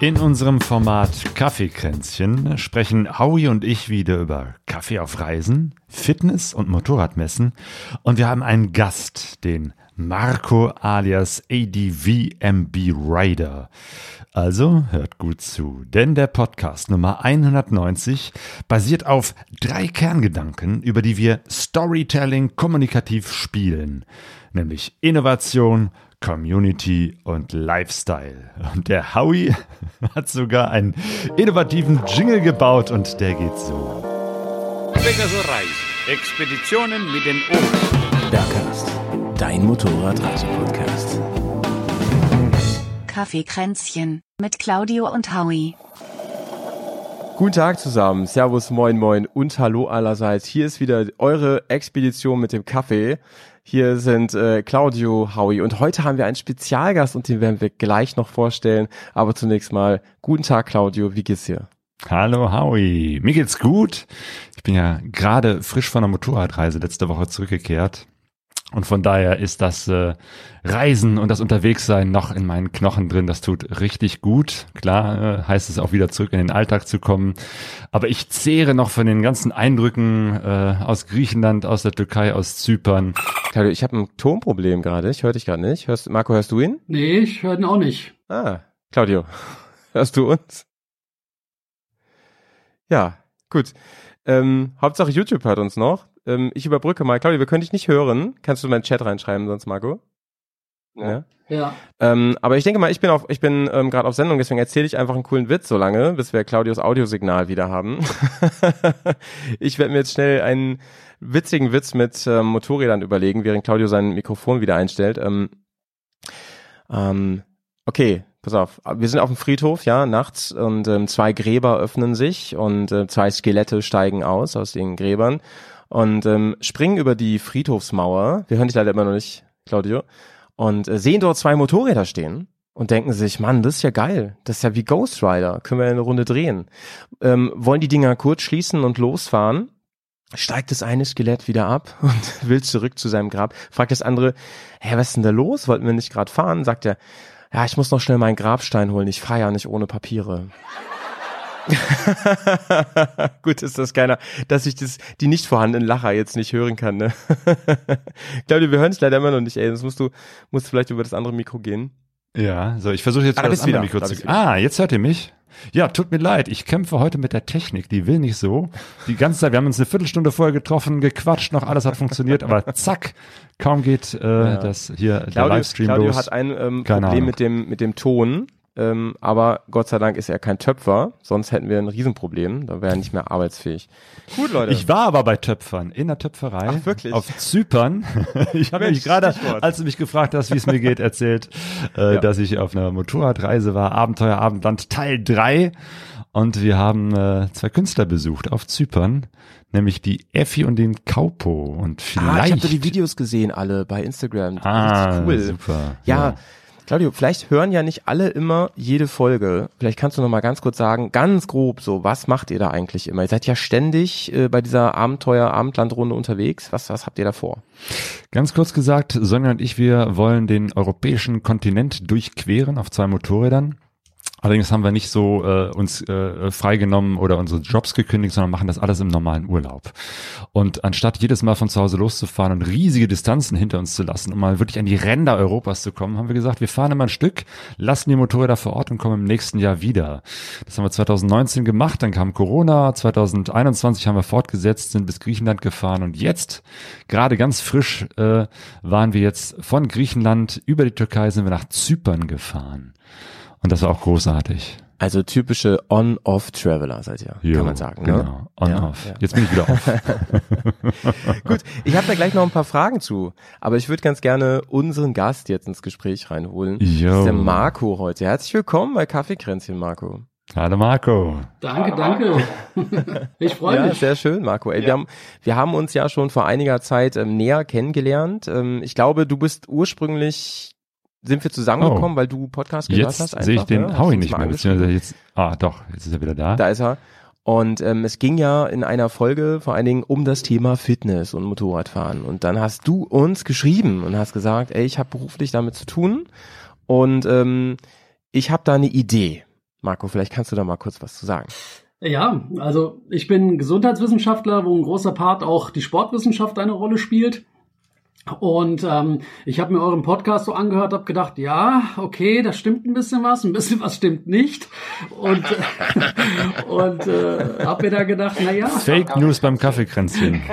In unserem Format Kaffeekränzchen sprechen Howie und ich wieder über Kaffee auf Reisen, Fitness und Motorradmessen. Und wir haben einen Gast, den Marco alias ADVMB Rider. Also hört gut zu, denn der Podcast Nummer 190 basiert auf drei Kerngedanken, über die wir Storytelling kommunikativ spielen, nämlich Innovation, Community und Lifestyle. Und der Howie hat sogar einen innovativen Jingle gebaut und der geht so. Pegasus Reis. Expeditionen mit den Ohren. Bergcast, dein Motorradreise-Podcast. Kaffeekränzchen mit Claudio und Howie. Guten Tag zusammen, Servus, Moin Moin und Hallo allerseits. Hier ist wieder eure Expedition mit dem Kaffee. Hier sind äh, Claudio, Howie und heute haben wir einen Spezialgast und den werden wir gleich noch vorstellen. Aber zunächst mal, guten Tag Claudio, wie geht's dir? Hallo Howie, mir geht's gut. Ich bin ja gerade frisch von der Motorradreise letzte Woche zurückgekehrt. Und von daher ist das äh, Reisen und das Unterwegssein noch in meinen Knochen drin. Das tut richtig gut. Klar äh, heißt es auch wieder zurück in den Alltag zu kommen. Aber ich zehre noch von den ganzen Eindrücken äh, aus Griechenland, aus der Türkei, aus Zypern. Claudio, ich habe ein Tonproblem gerade. Ich höre dich gerade nicht. Hörst, Marco, hörst du ihn? Nee, ich höre ihn auch nicht. Ah, Claudio, hörst du uns? Ja, gut. Ähm, Hauptsache YouTube hört uns noch. Ähm, ich überbrücke mal. Claudia, wir können dich nicht hören. Kannst du meinen Chat reinschreiben, sonst Marco? Ja. Ja. Ähm, aber ich denke mal, ich bin auf, ich bin ähm, gerade auf Sendung, deswegen erzähle ich einfach einen coolen Witz so lange, bis wir Claudios Audiosignal wieder haben. ich werde mir jetzt schnell einen witzigen Witz mit ähm, Motorrädern überlegen, während Claudio sein Mikrofon wieder einstellt. Ähm, ähm, okay, pass auf. Wir sind auf dem Friedhof, ja, nachts und ähm, zwei Gräber öffnen sich und äh, zwei Skelette steigen aus aus den Gräbern und ähm, springen über die Friedhofsmauer. Wir hören dich leider immer noch nicht, Claudio. Und äh, sehen dort zwei Motorräder stehen und denken sich, Mann, das ist ja geil. Das ist ja wie Ghost Rider. Können wir eine Runde drehen. Ähm, wollen die Dinger kurz schließen und losfahren. Steigt das eine Skelett wieder ab und will zurück zu seinem Grab. Fragt das andere, hä, was ist denn da los? Wollten wir nicht gerade fahren? Sagt er, ja, ich muss noch schnell meinen Grabstein holen. Ich fahre ja nicht ohne Papiere. Gut ist das keiner, dass ich das, die nicht vorhandenen Lacher jetzt nicht hören kann, ne? Claudia, wir hören es leider immer noch nicht, ey. Das musst du, musst vielleicht über das andere Mikro gehen. Ja, so ich versuche jetzt Ah, mal das andere wieder, Mikro da zu. Ah, jetzt hört ihr mich. Ja, tut mir leid. Ich kämpfe heute mit der Technik. Die will nicht so. Die ganze Zeit. Wir haben uns eine Viertelstunde vorher getroffen, gequatscht, noch alles hat funktioniert, aber zack, kaum geht äh, das hier der Claudio, Livestream Claudio los. hat ein ähm, Keine Problem Ahnung. mit dem, mit dem Ton. Ähm, aber Gott sei Dank ist er kein Töpfer, sonst hätten wir ein Riesenproblem. Da wäre er nicht mehr arbeitsfähig. Gut, Leute. Ich war aber bei Töpfern, in der Töpferei. Ach, wirklich? Auf Zypern. ich habe mich gerade, als du mich gefragt hast, wie es mir geht, erzählt, äh, Ja. dass ich auf einer Motorradreise war, Abenteuerabendland Teil 3. Und wir haben äh, zwei Künstler besucht auf Zypern, nämlich die Effi und den Kaupo. Und vielleicht. ah, ich habe die Videos gesehen, alle bei Instagram. Ah, cool. super. Ja. Claudio, vielleicht hören ja nicht alle immer jede Folge. Vielleicht kannst du noch mal ganz kurz sagen, ganz grob so, was macht ihr da eigentlich immer? Ihr seid ja ständig äh, bei dieser Abenteuer-Abendlandrunde unterwegs. Was, was habt ihr da vor? Ganz kurz gesagt, Sonja und ich, wir wollen den europäischen Kontinent durchqueren auf zwei Motorrädern. Allerdings haben wir nicht so äh, uns äh, freigenommen oder unsere Jobs gekündigt, sondern machen das alles im normalen Urlaub. Und anstatt jedes Mal von zu Hause loszufahren und riesige Distanzen hinter uns zu lassen, um mal wirklich an die Ränder Europas zu kommen, haben wir gesagt, wir fahren immer ein Stück, lassen die Motorräder vor Ort und kommen im nächsten Jahr wieder. Das haben wir 2019 gemacht, dann kam Corona, 2021 haben wir fortgesetzt, sind bis Griechenland gefahren und jetzt, gerade ganz frisch, äh, waren wir jetzt von Griechenland über die Türkei sind wir nach Zypern gefahren. Und das war auch großartig. Also typische On-Off-Traveler seid ihr, Jo, kann man sagen. Genau. Ne? On, Ja, ja. Jetzt bin ich wieder off. Gut, ich habe da gleich noch ein paar Fragen zu, aber ich würde ganz gerne unseren Gast jetzt ins Gespräch reinholen. Das Jo. ist der Marco heute. Herzlich willkommen bei Kaffeekränzchen, Marco. Hallo Marco. Danke, danke. Ich freue Ja, mich. sehr schön, Marco. Ey, wir, haben, wir haben uns ja schon vor einiger Zeit ähm, näher kennengelernt. Ähm, ich glaube, du bist ursprünglich, sind wir zusammengekommen, weil du Podcast gehört hast? Oh. Jetzt sehe ich den ne? Hast Howie uns nicht mal mehr. Beziehungsweise jetzt, ah doch, jetzt ist er wieder da. Da ist er. Und ähm, es ging ja in einer Folge vor allen Dingen um das Thema Fitness und Motorradfahren. Und dann hast du uns geschrieben und hast gesagt, ey, ich habe beruflich damit zu tun und ähm, ich habe da eine Idee. Marco, vielleicht kannst du da mal kurz was zu sagen. Ja, also ich bin Gesundheitswissenschaftler, wo ein großer Part auch die Sportwissenschaft eine Rolle spielt. Und ähm, ich habe mir euren Podcast so angehört, habe gedacht, ja, okay, da stimmt ein bisschen was, ein bisschen was stimmt nicht. Und, und äh, habe mir da gedacht, na ja. Fake News beim Kaffeekränzchen.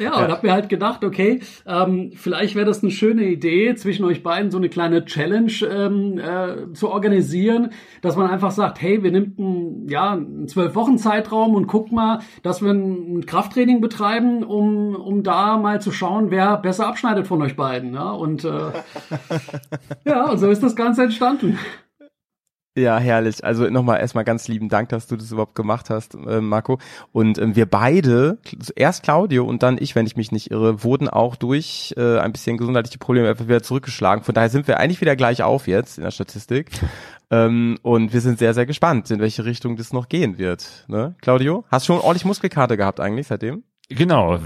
ja, und habe mir halt gedacht, okay, ähm, vielleicht wäre das eine schöne Idee, zwischen euch beiden so eine kleine Challenge ähm, äh, zu organisieren, dass man einfach sagt, hey, wir nehmen einen, ja, einen zwölf Wochen Zeitraum und guck mal, dass wir ein Krafttraining betreiben, um um da mal zu schauen, wer besser abschneidet von euch beiden. Ja? Und äh, ja, und so ist das Ganze entstanden. Ja, herrlich. Also nochmal erstmal ganz lieben Dank, dass du das überhaupt gemacht hast, äh, Marco. Und ähm, wir beide, erst Claudio und dann ich, wenn ich mich nicht irre, wurden auch durch äh, ein bisschen gesundheitliche Probleme einfach wieder zurückgeschlagen. Von daher sind wir eigentlich wieder gleich auf jetzt in der Statistik. ähm, und wir sind sehr, sehr gespannt, in welche Richtung das noch gehen wird. Ne? Claudio, hast du schon ordentlich Muskelkarte gehabt eigentlich seitdem? Genau,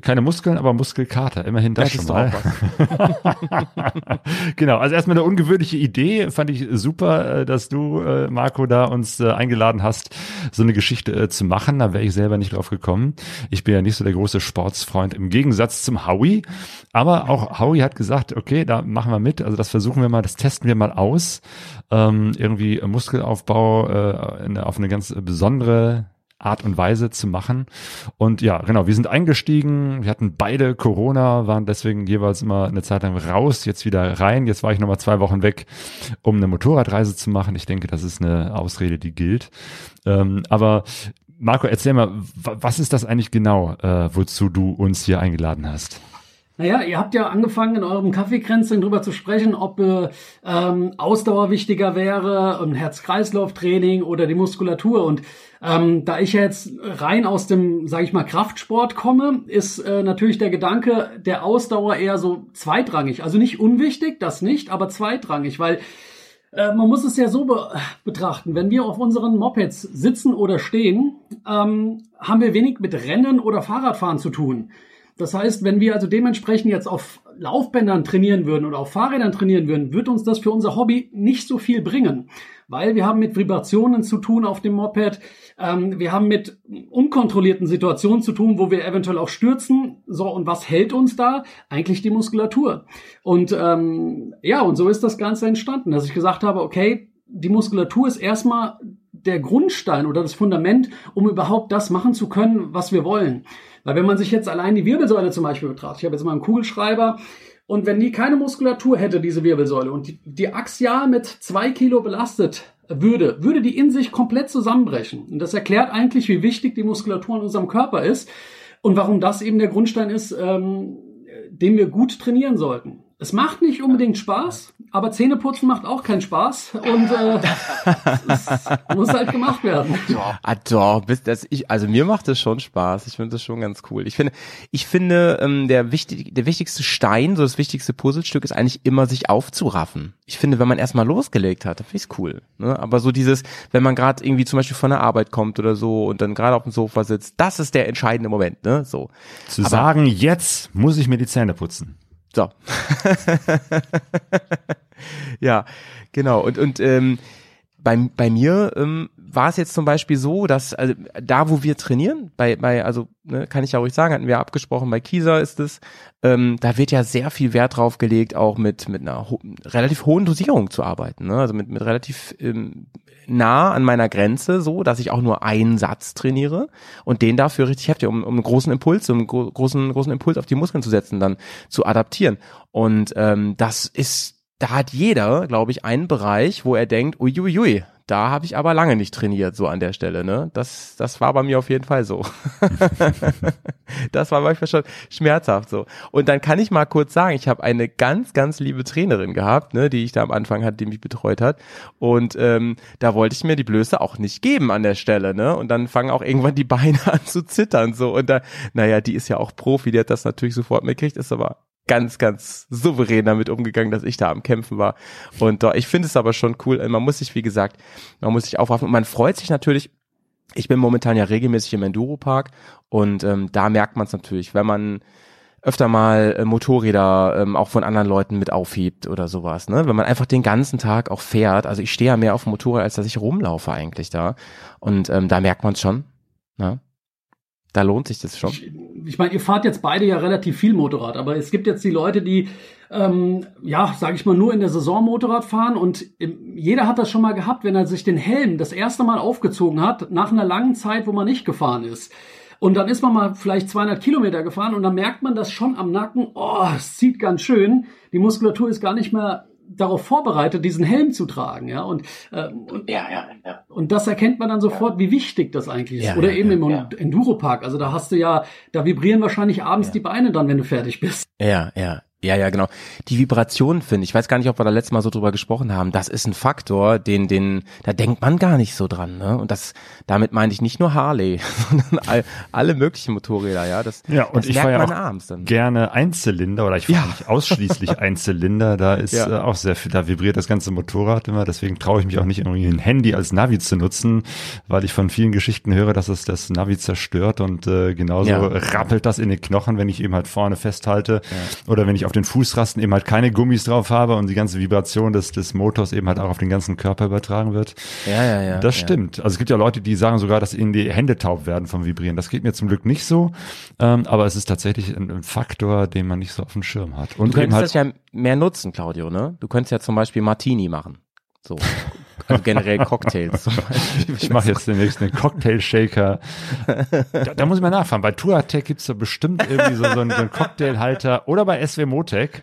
keine Muskeln, aber Muskelkater, immerhin das, das schon mal. genau, also erstmal eine ungewöhnliche Idee, fand ich super, äh, dass du, äh, Marco, da uns äh, eingeladen hast, so eine Geschichte zu machen. Da wäre ich selber nicht drauf gekommen. Ich bin ja nicht so der große Sportsfreund im Gegensatz zum Howie. Aber auch Howie hat gesagt, okay, da machen wir mit. Also das versuchen wir mal, das testen wir mal aus. Ähm, irgendwie Muskelaufbau äh, auf eine ganz besondere Art und Weise zu machen. Und ja, genau, wir sind eingestiegen, wir hatten beide Corona, waren deswegen jeweils immer eine Zeit lang raus, jetzt wieder rein. Jetzt war ich nochmal zwei Wochen weg, um eine Motorradreise zu machen. Ich denke, das ist eine Ausrede, die gilt. Ähm, aber Marco, erzähl mal, was ist das eigentlich genau, äh, wozu du uns hier eingeladen hast? Naja, ihr habt ja angefangen, in eurem Kaffeekränzchen drüber zu sprechen, ob äh, ähm, Ausdauer wichtiger wäre, ein Herz-Kreislauf-Training oder die Muskulatur. Und ähm, da ich jetzt rein aus dem, sage ich mal, Kraftsport komme, ist äh, natürlich der Gedanke der Ausdauer eher so zweitrangig. Also nicht unwichtig, das nicht, aber zweitrangig, weil äh, man muss es ja so be betrachten, wenn wir auf unseren Mopeds sitzen oder stehen, ähm, haben wir wenig mit Rennen oder Fahrradfahren zu tun. Das heißt, wenn wir also dementsprechend jetzt auf Laufbändern trainieren würden oder auf Fahrrädern trainieren würden, wird uns das für unser Hobby nicht so viel bringen, weil wir haben mit Vibrationen zu tun auf dem Moped, ähm, wir haben mit unkontrollierten Situationen zu tun, wo wir eventuell auch stürzen. So und was hält uns da? Eigentlich die Muskulatur. Und ähm, ja, und so ist das Ganze entstanden, dass ich gesagt habe, okay, die Muskulatur ist erstmal der Grundstein oder das Fundament, um überhaupt das machen zu können, was wir wollen. Weil wenn man sich jetzt allein die Wirbelsäule zum Beispiel betrachtet, ich habe jetzt mal einen Kugelschreiber, und wenn die keine Muskulatur hätte, diese Wirbelsäule, und die, die axial mit zwei Kilo belastet würde, würde die in sich komplett zusammenbrechen. Und das erklärt eigentlich, wie wichtig die Muskulatur in unserem Körper ist und warum das eben der Grundstein ist, ähm, den wir gut trainieren sollten. Es macht nicht unbedingt Spaß, aber Zähneputzen macht auch keinen Spaß und äh, es muss halt gemacht werden. Ah, doch, bist das ich, also mir macht es schon Spaß. Ich finde das schon ganz cool. Ich finde, ich finde, ähm, der wichtig, der wichtigste Stein, so das wichtigste Puzzlestück ist eigentlich immer sich aufzuraffen. Ich finde, wenn man erstmal losgelegt hat, dann finde ich cool. Ne? Aber so dieses, wenn man gerade irgendwie zum Beispiel von der Arbeit kommt oder so und dann gerade auf dem Sofa sitzt, das ist der entscheidende Moment. Ne? So. Zu aber, sagen, jetzt muss ich mir die Zähne putzen. So. ja, genau. Und, und ähm, bei, bei mir ähm, war es jetzt zum Beispiel so, dass also, da, wo wir trainieren, bei, bei also ne, kann ich ja ruhig sagen, hatten wir abgesprochen, bei Kieser ist es, ähm, da wird ja sehr viel Wert drauf gelegt, auch mit, mit einer ho relativ hohen Dosierung zu arbeiten. Ne? Also mit, mit relativ ähm, nah an meiner Grenze, so, dass ich auch nur einen Satz trainiere und den dafür richtig heftig, um, um einen großen Impuls, um einen gro großen, großen Impuls auf die Muskeln zu setzen, dann zu adaptieren. Und ähm, das ist da hat jeder, glaube ich, einen Bereich, wo er denkt, uiuiui, da habe ich aber lange nicht trainiert, so an der Stelle, ne? Das, das war bei mir auf jeden Fall so. das war manchmal schon schmerzhaft so. Und dann kann ich mal kurz sagen, ich habe eine ganz, ganz liebe Trainerin gehabt, ne, die ich da am Anfang hatte, die mich betreut hat. Und ähm, da wollte ich mir die Blöße auch nicht geben an der Stelle, ne? Und dann fangen auch irgendwann die Beine an zu zittern, so. Und da, naja, die ist ja auch Profi, die hat das natürlich sofort mitgekriegt, ist aber ganz, ganz souverän damit umgegangen, dass ich da am Kämpfen war. Und äh, ich finde es aber schon cool. Man muss sich, wie gesagt, man muss sich aufraffen und man freut sich natürlich. Ich bin momentan ja regelmäßig im Enduro-Park und ähm, da merkt man es natürlich, wenn man öfter mal äh, Motorräder ähm, auch von anderen Leuten mit aufhebt oder sowas, ne? Wenn man einfach den ganzen Tag auch fährt. Also ich stehe ja mehr auf dem Motorrad, als dass ich rumlaufe eigentlich da. Und ähm, da merkt man es schon. Ne? Da lohnt sich das schon. Ich, meine, ihr fahrt jetzt beide ja relativ viel Motorrad, aber es gibt jetzt die Leute, die, ähm, ja, sage ich mal, nur in der Saison Motorrad fahren und ähm, jeder hat das schon mal gehabt, wenn er sich den Helm das erste Mal aufgezogen hat, nach einer langen Zeit, wo man nicht gefahren ist. Und dann ist man mal vielleicht 200 Kilometer gefahren und dann merkt man das schon am Nacken, oh, es zieht ganz schön. Die Muskulatur ist gar nicht mehr darauf vorbereitet, diesen Helm zu tragen, ja. Und, äh, und, Ja, ja, ja. und das erkennt man dann sofort, wie wichtig das eigentlich ist. Ja, Oder ja, eben ja, im ja. Enduropark. Also da hast du ja, da vibrieren wahrscheinlich abends die Beine dann, wenn du fertig bist. Ja, ja. Ja, ja, genau. Die Vibration finde ich, ich weiß gar nicht, ob wir da letztes Mal so drüber gesprochen haben, das ist ein Faktor, den, den, da denkt man gar nicht so dran, ne? Und das, damit meine ich nicht nur Harley, sondern all, alle möglichen Motorräder, ja. Das, Ja, und das ich fahre ja auch abends dann. gerne Einzylinder oder ich fahre Ja. nicht ausschließlich Einzylinder. Da ist Ja. äh, auch sehr viel, da vibriert das ganze Motorrad immer. Deswegen traue ich mich auch nicht irgendwie ein Handy als Navi zu nutzen, weil ich von vielen Geschichten höre, dass es das Navi zerstört und äh, genauso Ja. rappelt das in den Knochen, wenn ich eben halt vorne festhalte oder wenn ich auf den Fußrasten eben halt keine Gummis drauf habe und die ganze Vibration des, des Motors eben halt auch auf den ganzen Körper übertragen wird. Ja, ja, ja. Das ja. stimmt. Also es gibt ja Leute, die sagen sogar, dass ihnen die Hände taub werden vom Vibrieren. Das geht mir zum Glück nicht so, ähm, aber es ist tatsächlich ein, ein Faktor, den man nicht so auf dem Schirm hat. Und Du könntest halt, das ja mehr nutzen, Claudio, ne? Du könntest ja zum Beispiel Martini machen. So. Also generell Cocktails zum Beispiel. ich mache jetzt demnächst einen Cocktail-Shaker. Da, da muss ich mal nachfragen. Bei Touratec gibt's da bestimmt irgendwie so, so einen, so einen Cocktailhalter oder bei SW Motec.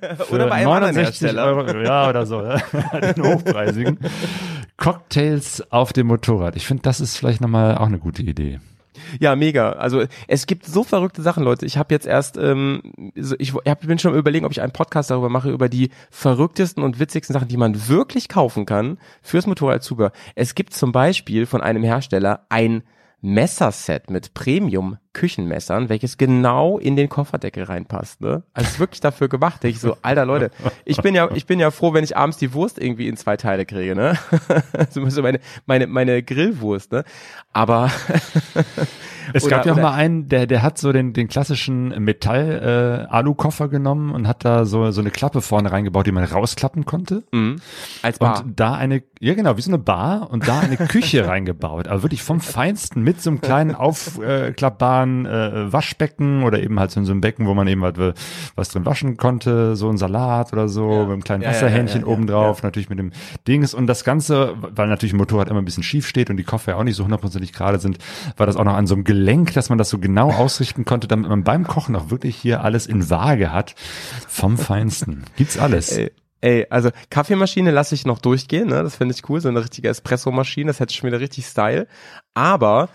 Für Oder bei einem anderen 69 Hersteller. Euro, ja, oder so. ne? Den hochpreisigen. Cocktails auf dem Motorrad. Ich finde, das ist vielleicht nochmal auch eine gute Idee. Ja, mega. Also es gibt so verrückte Sachen, Leute. Ich habe jetzt erst, ähm, ich hab, bin schon überlegen, ob ich einen Podcast darüber mache, über die verrücktesten und witzigsten Sachen, die man wirklich kaufen kann fürs Motorradzubehör. Es gibt zum Beispiel von einem Hersteller ein Messerset mit Premium-Küchenmessern, welches genau in den Kofferdeckel reinpasst. Ne? Also wirklich dafür gemacht. Ich so, alter Leute, ich bin ja, ich bin ja froh, wenn ich abends die Wurst irgendwie in zwei Teile kriege, ne? so so meine, meine, meine Grillwurst, ne? Aber Es Oder- gab ja auch mal einen, der, der hat so den, den klassischen Metall-Alu-Koffer genommen und hat da so, so eine Klappe vorne reingebaut, die man rausklappen konnte. Mhm. als Bar. Und da eine, ja genau, wie so eine Bar und da eine Küche reingebaut. Aber wirklich vom Feinsten mit so einem kleinen aufklappbaren äh, Waschbecken oder eben halt so in so einem Becken, wo man eben halt äh, was drin waschen konnte, so ein Salat oder so, mit einem kleinen Ja, ja, Wasserhähnchen ja, ja, oben drauf, natürlich mit dem Dings. Und das Ganze, weil natürlich ein Motorrad immer ein bisschen schief steht und die Koffer ja auch nicht so hundertprozentig gerade sind, war das auch noch an so einem Gelenk, dass man das so genau ausrichten konnte, damit man beim Kochen auch wirklich hier alles in Waage hat. Vom Feinsten. Gibt's alles. Ey, ey, also Kaffeemaschine lasse ich noch durchgehen, ne? Das finde ich cool, so eine richtige Espresso-Maschine, das hätte schon wieder richtig Style. Aber äh,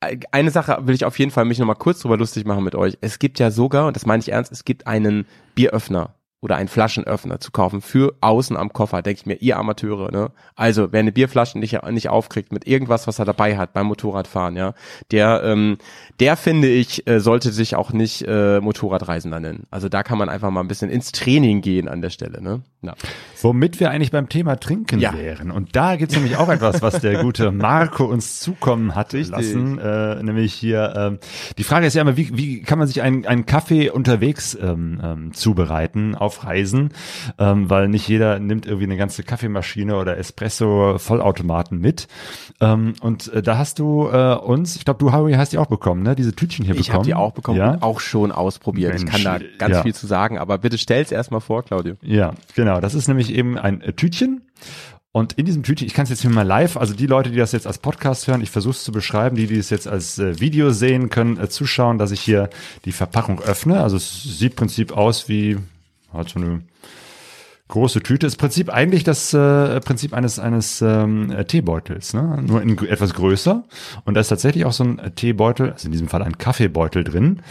eine Sache will ich auf jeden Fall mich noch mal kurz drüber lustig machen mit euch. Es gibt ja sogar, und das meine ich ernst, es gibt einen Bieröffner oder einen Flaschenöffner zu kaufen für außen am Koffer, denke ich mir, ihr Amateure, ne? Also, wer eine Bierflasche nicht, nicht aufkriegt mit irgendwas, was er dabei hat beim Motorradfahren, ja, der, ähm, der finde ich, äh, sollte sich auch nicht äh, Motorradreisender nennen. Also da kann man einfach mal ein bisschen ins Training gehen an der Stelle, ne? Ja. Womit wir eigentlich beim Thema Trinken Ja. wären. Und da gibt's nämlich auch etwas, was der gute Marco uns zukommen hat Richtig. lassen. Äh, nämlich hier, ähm, die Frage ist ja immer, wie, wie kann man sich einen, einen Kaffee unterwegs ähm, ähm, zubereiten auf Reisen? Ähm, weil nicht jeder nimmt irgendwie eine ganze Kaffeemaschine oder Espresso-Vollautomaten mit. Ähm, und äh, da hast du äh, uns, ich glaube, du, Harry, hast die auch bekommen, ne? Diese Tütchen hier Ich bekommen. habe die auch bekommen Ja? und auch schon ausprobiert. ich Mensch, kann da ganz ja. viel zu sagen, aber bitte stell's erstmal vor, Claudio. Ja, genau. Das ist nämlich eben ein äh, Tütchen. Und in diesem Tütchen, ich kann es jetzt hier mal live, also die Leute, die das jetzt als Podcast hören, ich versuche es zu beschreiben, die, die es jetzt als äh, Video sehen, können äh, zuschauen, dass ich hier die Verpackung öffne. Also es sieht im Prinzip aus wie halt so eine große Tüte. Ist Prinzip eigentlich das äh, Prinzip eines eines ähm, äh, Teebeutels, ne? nur in, etwas größer. Und da ist tatsächlich auch so ein äh, Teebeutel, also in diesem Fall ein Kaffeebeutel drin,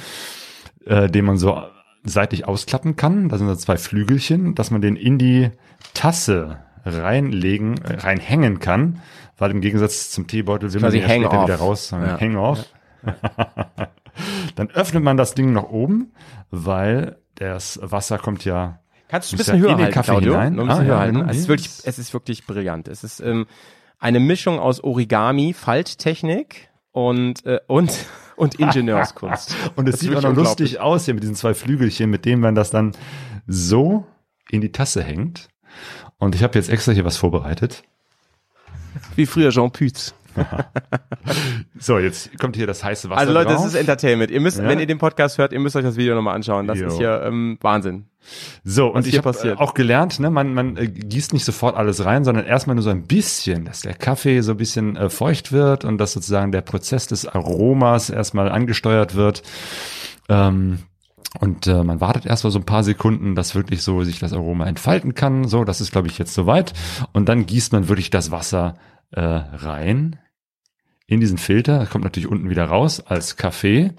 äh, den man so seitlich ausklappen kann. Da sind so zwei Flügelchen, dass man den in die Tasse reinlegen, äh, reinhängen kann, weil im Gegensatz zum Teebeutel will man den ja später wieder raus. Ja. Hang off. Dann öffnet man das Ding nach oben, weil das Wasser kommt ja Kannst du ein bisschen höher in den halten, Kaffee Claudio? hinein. Ein bisschen Ah, höher ja, halten. Es ist wirklich, es ist wirklich brillant. Es ist ähm, eine Mischung aus Origami, Falttechnik und, äh, und, und Ingenieurskunst. Und es sieht auch noch lustig aus hier mit diesen zwei Flügelchen, mit denen man das dann so in die Tasse hängt. Und ich habe jetzt extra hier was vorbereitet. Wie früher Jean Pütz. So, jetzt kommt hier das heiße Wasser Also Leute, drauf. das ist Entertainment. Ihr müsst, Ja. wenn ihr den Podcast hört, ihr müsst euch das Video nochmal anschauen. Das Jo. ist hier ähm, Wahnsinn. So, und ich habe passiert. auch gelernt, ne, man, man äh, gießt nicht sofort alles rein, sondern erstmal nur so ein bisschen, dass der Kaffee so ein bisschen äh, feucht wird und dass sozusagen der Prozess des Aromas erstmal angesteuert wird. Ähm, und äh, man wartet erstmal so ein paar Sekunden, dass wirklich so sich das Aroma entfalten kann. So, das ist, glaube ich, jetzt soweit. Und dann gießt man wirklich das Wasser äh, rein in diesen Filter. Das kommt natürlich unten wieder raus als Kaffee.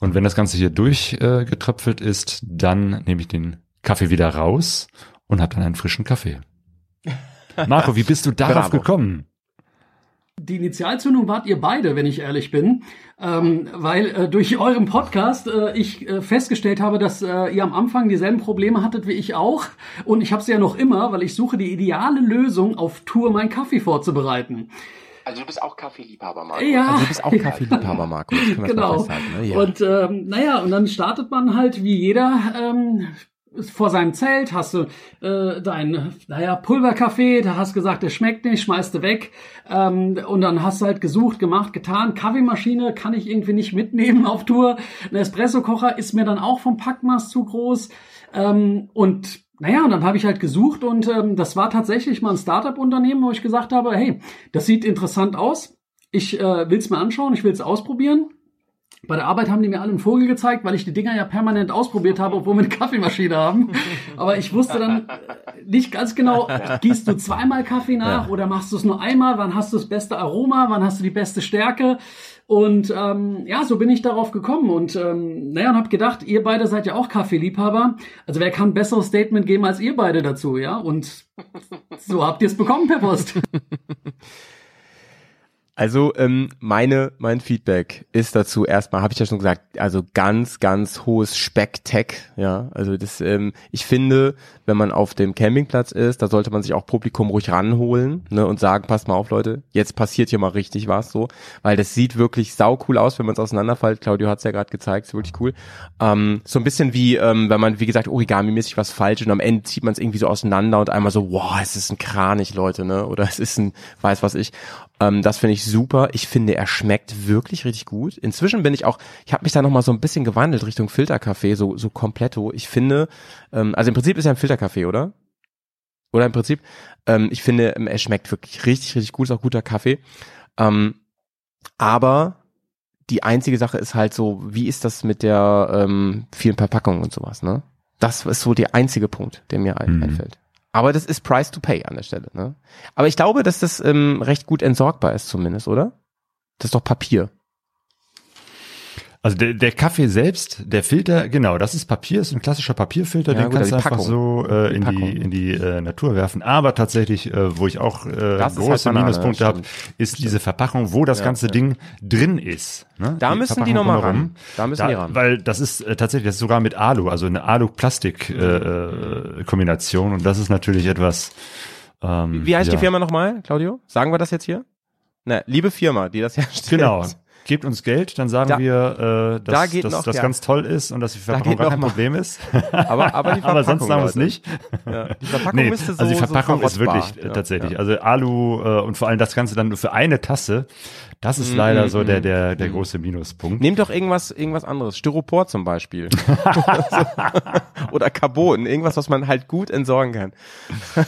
Und wenn das Ganze hier durchgetröpfelt äh, ist, dann nehme ich den Kaffee wieder raus und habe dann einen frischen Kaffee. Marco, wie bist du darauf Bravo. gekommen? Die Initialzündung wart ihr beide, wenn ich ehrlich bin, ähm, weil äh, durch euren Podcast äh, ich äh, festgestellt habe, dass äh, ihr am Anfang dieselben Probleme hattet wie ich auch und ich habe sie ja noch immer, weil ich suche die ideale Lösung auf Tour meinen Kaffee vorzubereiten. Also du bist auch Kaffeeliebhaber, Marco. Ja, Also du bist auch Kaffeeliebhaber, Marco. Genau. festhalten, ne? ja. Und ähm, naja, und dann startet man halt wie jeder ähm, vor seinem Zelt, hast du äh, dein, naja, Pulverkaffee, da hast gesagt, der schmeckt nicht, schmeißt du weg. Ähm, und dann hast du halt gesucht, gemacht, getan. Kaffeemaschine kann ich irgendwie nicht mitnehmen auf Tour. Ein Espresso-Kocher ist mir dann auch vom Packmaß zu groß. Ähm, und naja, und dann habe ich halt gesucht und ähm, das war tatsächlich mal ein Startup-Unternehmen, wo ich gesagt habe, hey, das sieht interessant aus. Ich äh, will es mir anschauen, ich will es ausprobieren. Bei der Arbeit haben die mir alle einen Vogel gezeigt, weil ich die Dinger ja permanent ausprobiert habe, obwohl wir eine Kaffeemaschine haben. Aber ich wusste dann nicht ganz genau, gießt du zweimal Kaffee nach oder machst du es nur einmal? Wann hast du das beste Aroma? Wann hast du die beste Stärke? Und ähm, ja, so bin ich darauf gekommen und ähm, naja, und habe gedacht, ihr beide seid ja auch Kaffeeliebhaber. Also wer kann ein besseres Statement geben als ihr beide dazu, ja? Und so habt ihr es bekommen per Post. Also ähm, meine mein Feedback ist dazu erstmal, habe ich ja schon gesagt, also ganz ganz hohes Speck-Tech, ja. Also das, ähm, ich finde, wenn man auf dem Campingplatz ist, da sollte man sich auch Publikum ruhig ranholen ne, und sagen, passt mal auf, Leute, jetzt passiert hier mal richtig was so, weil das sieht wirklich sau cool aus, wenn man es auseinanderfällt. Claudio hat es ja gerade gezeigt, ist wirklich cool. Ähm, so ein bisschen wie, ähm, wenn man wie gesagt Origami-mäßig was falsch und am Ende zieht man es irgendwie so auseinander und einmal so, wow, es ist ein Kranich, Leute, ne? Oder es ist ein, weiß was ich. Ähm, das finde ich super. Ich finde, er schmeckt wirklich richtig gut. Inzwischen bin ich auch, ich habe mich da noch mal so ein bisschen gewandelt Richtung Filterkaffee, so so kompletto. Ich finde, ähm, also im Prinzip ist er ein Filterkaffee, oder? Oder im Prinzip, ähm, ich finde, ähm, er schmeckt wirklich richtig, richtig gut, ist auch guter Kaffee. Ähm, aber die einzige Sache ist halt so, wie ist das mit der ähm, vielen Verpackungen und sowas, ne? Das ist so der einzige Punkt, der mir ein, Mhm. einfällt. Aber das ist Price to Pay an der Stelle, ne? Aber ich glaube, dass das ähm, recht gut entsorgbar ist zumindest, oder? Das ist doch Papier. Also der, der Kaffee selbst, der Filter, genau, das ist Papier, ist ein klassischer Papierfilter, Ja, den gut, kannst du die einfach Packung. so äh, Die in die in die äh, Natur werfen. Aber tatsächlich, äh, wo ich auch äh, Das große halt Minuspunkte habe, stimmt. ist diese Verpackung, wo das Ja, ganze ja. Ding drin ist. Ne? Da müssen die Verpackung noch mal drumherum. ran. Da müssen die ran. Weil das ist äh, tatsächlich, das ist sogar mit Alu, also eine Alu-Plastik-Kombination. Äh, Kombination. und das ist natürlich etwas. Ähm, Wie heißt ja. die Firma nochmal, Claudio? Sagen wir das jetzt hier? Na, liebe Firma, die das herstellt. Genau. Gebt uns Geld, dann sagen Da- wir, äh, dass da dass noch, das ja. ganz toll ist und dass die Verpackung geht gar kein mal. Problem ist. Aber, aber die Verpackung, Aber sonst sagen wir es nicht. Ja, die Verpackung Nee, müsste so also die Verpackung so ist wirklich äh, Ja, tatsächlich. Also Alu äh, und vor allem das Ganze dann nur für eine Tasse. Das ist Mm, leider mm, so der mm, der der große Minuspunkt. Nehmt doch irgendwas, irgendwas anderes. Styropor zum Beispiel. Oder Carbon. Irgendwas, was man halt gut entsorgen kann.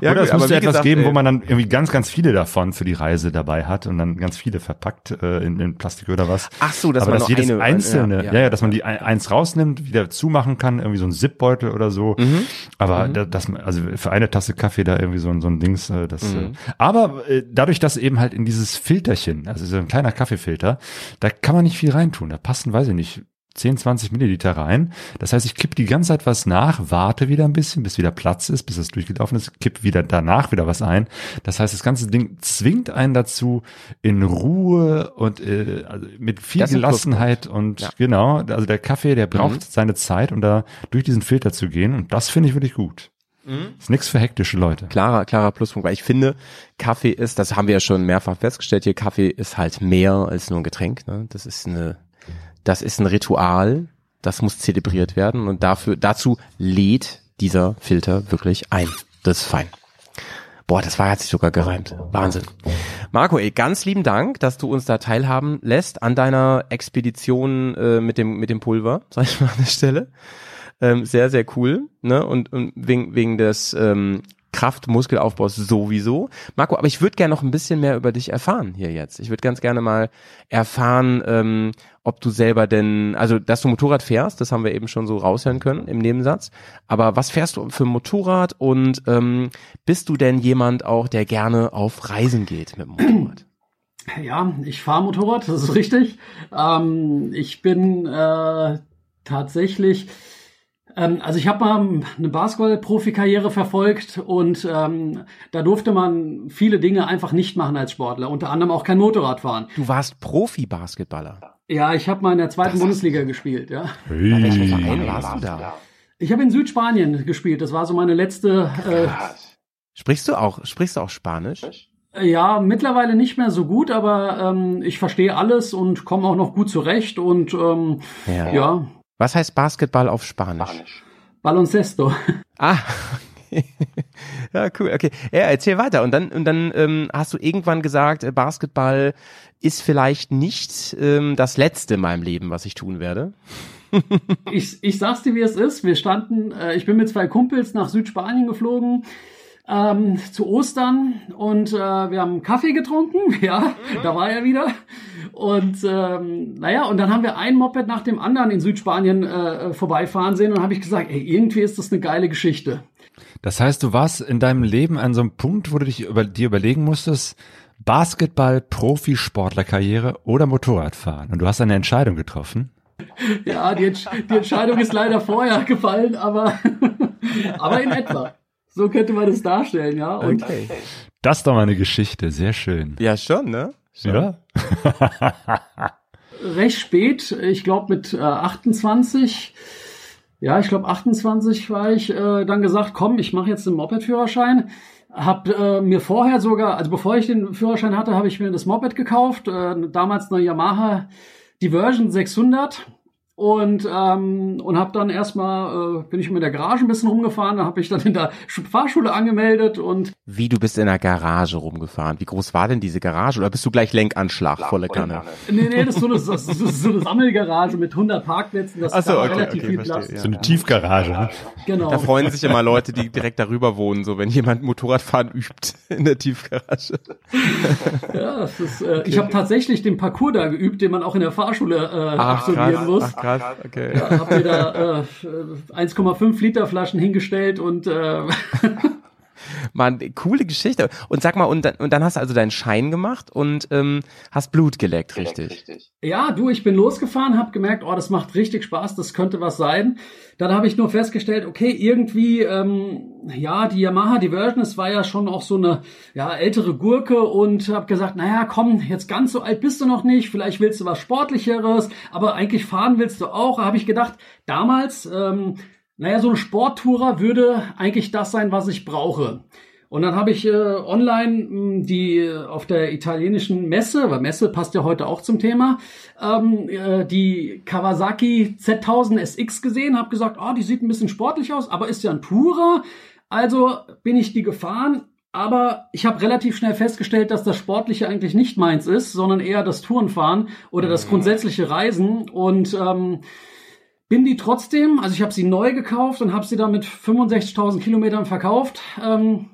ja, Oder gut, es müsste etwas gesagt, geben, ey, wo man dann irgendwie ganz ganz viele davon für die Reise dabei hat und dann ganz viele verpackt äh, in, in Plastik oder was. Ach so, dass Aber man dass jedes eine- einzelne, ja, ja, ja, ja, dass man die ein- eins rausnimmt, wieder zumachen kann, irgendwie so ein Zipbeutel oder so. Mhm. Aber dass man, also für eine Tasse Kaffee da irgendwie so, ein so ein Dings, äh, das. Mhm. Äh, aber äh, dadurch, dass eben halt in dieses Filterchen, also so ein kleiner Kaffeefilter, da kann man nicht viel reintun. Da passen, weiß ich nicht. 10, 20 Milliliter rein. Das heißt, ich kipp die ganze Zeit was nach, warte wieder ein bisschen, bis wieder Platz ist, bis es durchgelaufen ist, kipp wieder danach wieder was ein. Das heißt, das ganze Ding zwingt einen dazu, in Ruhe und äh, also mit viel Das Gelassenheit und Ja. genau, also der Kaffee, der braucht Mhm. seine Zeit, um da durch diesen Filter zu gehen und das finde ich wirklich gut. Ist nix für hektische Leute. Klarer, klarer Pluspunkt, weil ich finde, Kaffee ist, das haben wir ja schon mehrfach festgestellt hier, Kaffee ist halt mehr als nur ein Getränk. Ne? Das ist eine, das ist ein Ritual, das muss zelebriert werden und dafür, dazu lädt dieser Filter wirklich ein. Das ist fein. Boah, das war hat sich sogar gereimt. Wahnsinn. Marco, ey, ganz lieben Dank, dass du uns da teilhaben lässt an deiner Expedition äh, mit dem mit dem Pulver, sag ich mal an der Stelle. Ähm, sehr, sehr cool. Ne? Und, und wegen, wegen des ähm, Kraft-Muskelaufbaus sowieso. Marco, aber ich würde gerne noch ein bisschen mehr über dich erfahren hier jetzt. Ich würde ganz gerne mal erfahren, ähm, ob du selber denn, also dass du Motorrad fährst, das haben wir eben schon so raushören können im Nebensatz. Aber was fährst du für Motorrad und ähm, bist du denn jemand auch, der gerne auf Reisen geht mit dem Motorrad? Ja, ich fahre Motorrad, das ist richtig. Ähm, ich bin äh, tatsächlich ähm, also ich habe mal eine Basketball-Profikarriere verfolgt und ähm, da durfte man viele Dinge einfach nicht machen als Sportler, unter anderem auch kein Motorrad fahren. Du warst Profi-Basketballer. Ja, ich habe mal in der zweiten Bundesliga gespielt, ja. Bei welchem Verein warst du da? Ich habe in Südspanien gespielt, das war so meine letzte äh, Sprichst du auch, sprichst du auch Spanisch? Ja, mittlerweile nicht mehr so gut, aber ähm, ich verstehe alles und komme auch noch gut zurecht und ähm, Ja. ja, Was heißt Basketball auf Spanisch? Baloncesto. Ah. ja, cool. Okay. Ja, erzähl weiter. Und dann, und dann ähm, hast du irgendwann gesagt, äh, Basketball ist vielleicht nicht ähm, das letzte in meinem Leben, was ich tun werde. ich, ich sag's dir, wie es ist. Wir standen, äh, ich bin mit zwei Kumpels nach Südspanien geflogen. Ähm, zu Ostern und äh, wir haben Kaffee getrunken, ja, da war er wieder. Und ähm, naja, und dann haben wir ein Moped nach dem anderen in Südspanien äh, vorbeifahren sehen und habe ich gesagt, ey, irgendwie ist das eine geile Geschichte. Das heißt, du warst in deinem Leben an so einem Punkt, wo du dich über, dir überlegen musstest, Basketball, Profisportlerkarriere oder Motorradfahren. Und du hast eine Entscheidung getroffen. Ja, die, Entsch die Entscheidung ist leider vorher gefallen, aber, aber in etwa. So könnte man das darstellen, ja. Und Okay. Das ist doch mal eine Geschichte, sehr schön. Ja, schon, ne? Schon. Ja? recht spät, ich glaube mit äh, 28, ja, ich glaube 28 war ich, äh, dann gesagt, komm, ich mache jetzt den Moped-Führerschein. Hab äh, mir vorher sogar, also bevor ich den Führerschein hatte, habe ich mir das Moped gekauft, äh, damals eine Yamaha Diversion 600 und ähm, und habe dann erstmal äh, bin ich mit der Garage ein bisschen rumgefahren, dann habe ich dann in der Sch- Fahrschule angemeldet und Wie du bist in der Garage rumgefahren. Wie groß war denn diese Garage? Oder bist du gleich Lenkanschlag, volle Kanne? nee, nee, das ist so eine, das ist so eine Sammelgarage mit 100 Parkplätzen, das Ach so, ist okay, relativ okay, viel verstehe, Platz. ja. So eine Tiefgarage. Ne? Genau. Da freuen sich immer Leute, die direkt darüber wohnen, so wenn jemand Motorradfahren übt in der Tiefgarage. Ja, das ist, äh, ich habe tatsächlich den Parcours da geübt, den man auch in der Fahrschule äh, absolvieren muss. Ach, krass. Okay. Hab mir da äh, 1,5 Liter Flaschen hingestellt und äh, Mann, coole Geschichte. Und sag mal, und dann, und dann hast du also deinen Schein gemacht und ähm, hast Blut geleckt, richtig? ja, du, ich bin losgefahren, habe gemerkt, oh, das macht richtig Spaß, das könnte was sein. Dann habe ich nur festgestellt, okay, irgendwie, ähm, ja, die Yamaha Diversion, es war ja schon auch so eine ja, ältere Gurke und habe gesagt, naja, komm, jetzt ganz so alt bist du noch nicht, vielleicht willst du was Sportlicheres, aber eigentlich fahren willst du auch. Habe ich gedacht, damals, ähm, naja, so ein Sporttourer würde eigentlich das sein, was ich brauche. Und dann habe ich äh, online mh, die äh, auf der italienischen Messe, weil Messe passt ja heute auch zum Thema, ähm, äh, die Kawasaki Z1000 SX gesehen, habe gesagt, ah, die sieht ein bisschen sportlich aus, aber ist ja ein Tourer. Also bin ich die gefahren, aber ich habe relativ schnell festgestellt, dass das Sportliche eigentlich nicht meins ist, sondern eher das Tourenfahren oder das grundsätzliche Reisen. Und ähm, bin die trotzdem, also ich habe sie neu gekauft und habe sie dann mit 65.000 Kilometern verkauft ähm,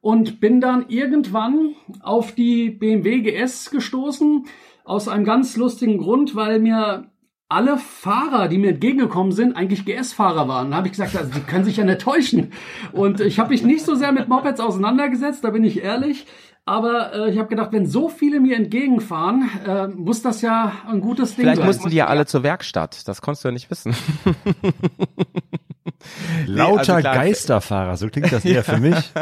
und bin dann irgendwann auf die BMW GS gestoßen aus einem ganz lustigen Grund, weil mir alle Fahrer, die mir entgegengekommen sind, eigentlich GS-Fahrer waren. Da habe ich gesagt, also, die können sich ja nicht täuschen. Und ich habe mich nicht so sehr mit Mopeds auseinandergesetzt, da bin ich ehrlich. Aber äh, ich habe gedacht, wenn so viele mir entgegenfahren, äh, muss das ja ein gutes Ding Vielleicht sein. mussten die ja alle zur Werkstatt. Das konntest du ja nicht wissen. Lauter also klar. Geisterfahrer, so klingt das eher für mich.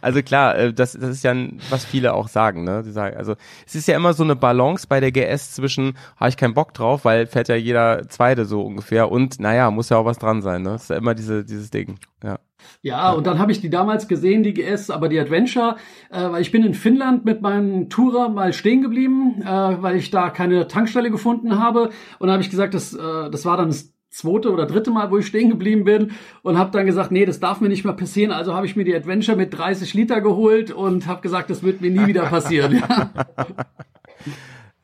Also klar, äh, das, das ist ja, was viele auch sagen, ne? Die sagen, also es ist ja immer so eine Balance bei der GS zwischen, habe ich keinen Bock drauf, weil fährt ja jeder Zweite so ungefähr und naja, muss ja auch was dran sein, ne? Das ist ja immer diese, dieses Ding. Ja. Ja, und dann habe ich die damals gesehen, die GS, aber die Adventure, äh, weil ich bin in Finnland mit meinem Tourer mal stehen geblieben, äh, weil ich da keine Tankstelle gefunden habe. Und dann habe ich gesagt, das, äh, das war dann das zweite oder dritte Mal, wo ich stehen geblieben bin und habe dann gesagt, nee, das darf mir nicht mehr passieren. Also habe ich mir die Adventure mit 30 Liter geholt und habe gesagt, das wird mir nie wieder passieren. Ja.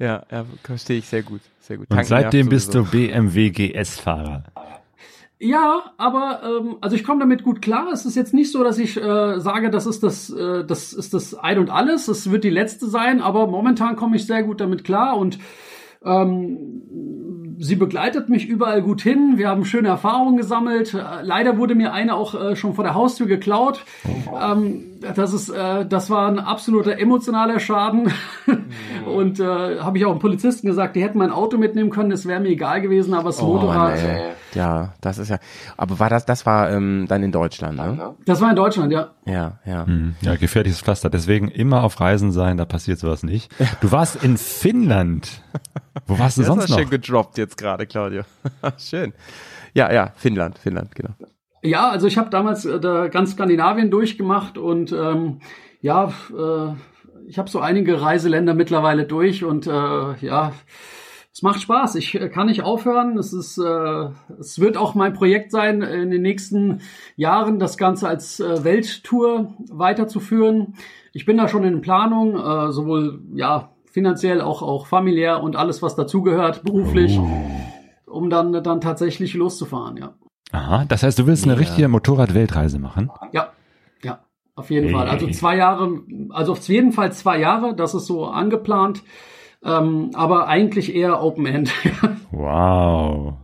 Ja, ja, verstehe ich sehr gut. Sehr gut. Und Tanken seitdem bist du. BMW GS-Fahrer. Ja, aber ähm, also ich komme damit gut klar. Es ist jetzt nicht so, dass ich äh, sage, das ist das, äh, das ist das Ein und alles. Es wird die letzte sein, aber momentan komme ich sehr gut damit klar und ähm, sie begleitet mich überall gut hin. Wir haben schöne Erfahrungen gesammelt. Äh, leider wurde mir eine auch äh, schon vor der Haustür geklaut. Ähm, das ist, äh, das war ein absoluter emotionaler Schaden. und äh, habe ich auch einem Polizisten gesagt, die hätten mein Auto mitnehmen können. Das wäre mir egal gewesen, aber das Oh, Motorrad. Ey. Ja, das ist ja. Aber war das, das war ähm, dann in Deutschland, ne? Das war in Deutschland, ja. Ja, ja. Hm, Ja, gefährliches Pflaster. Deswegen immer auf Reisen sein, da passiert sowas nicht. Du warst in Finnland. Wo warst du Das sonst ist noch? schön gedroppt jetzt gerade, Claudio. schön. Ja, ja, Finnland, Finnland, genau. Ja, also ich habe damals äh, da ganz Skandinavien durchgemacht und ähm, ja, äh, ich habe so einige Reiseländer mittlerweile durch und äh, ja, es macht Spaß. Ich äh, kann nicht aufhören. Es ist, äh, es wird auch mein Projekt sein, in den nächsten Jahren das Ganze als äh, Welttour weiterzuführen. Ich bin da schon in Planung, äh, sowohl ja finanziell auch auch familiär und alles was dazugehört, beruflich, um dann dann tatsächlich loszufahren. Ja. Aha, das heißt, du willst eine Ja. richtige Motorrad-Weltreise machen? Ja, ja, auf jeden Hey. Fall. Also zwei Jahre, also auf jeden Fall zwei Jahre, das ist so angeplant. Ähm, aber eigentlich eher Open End. Wow.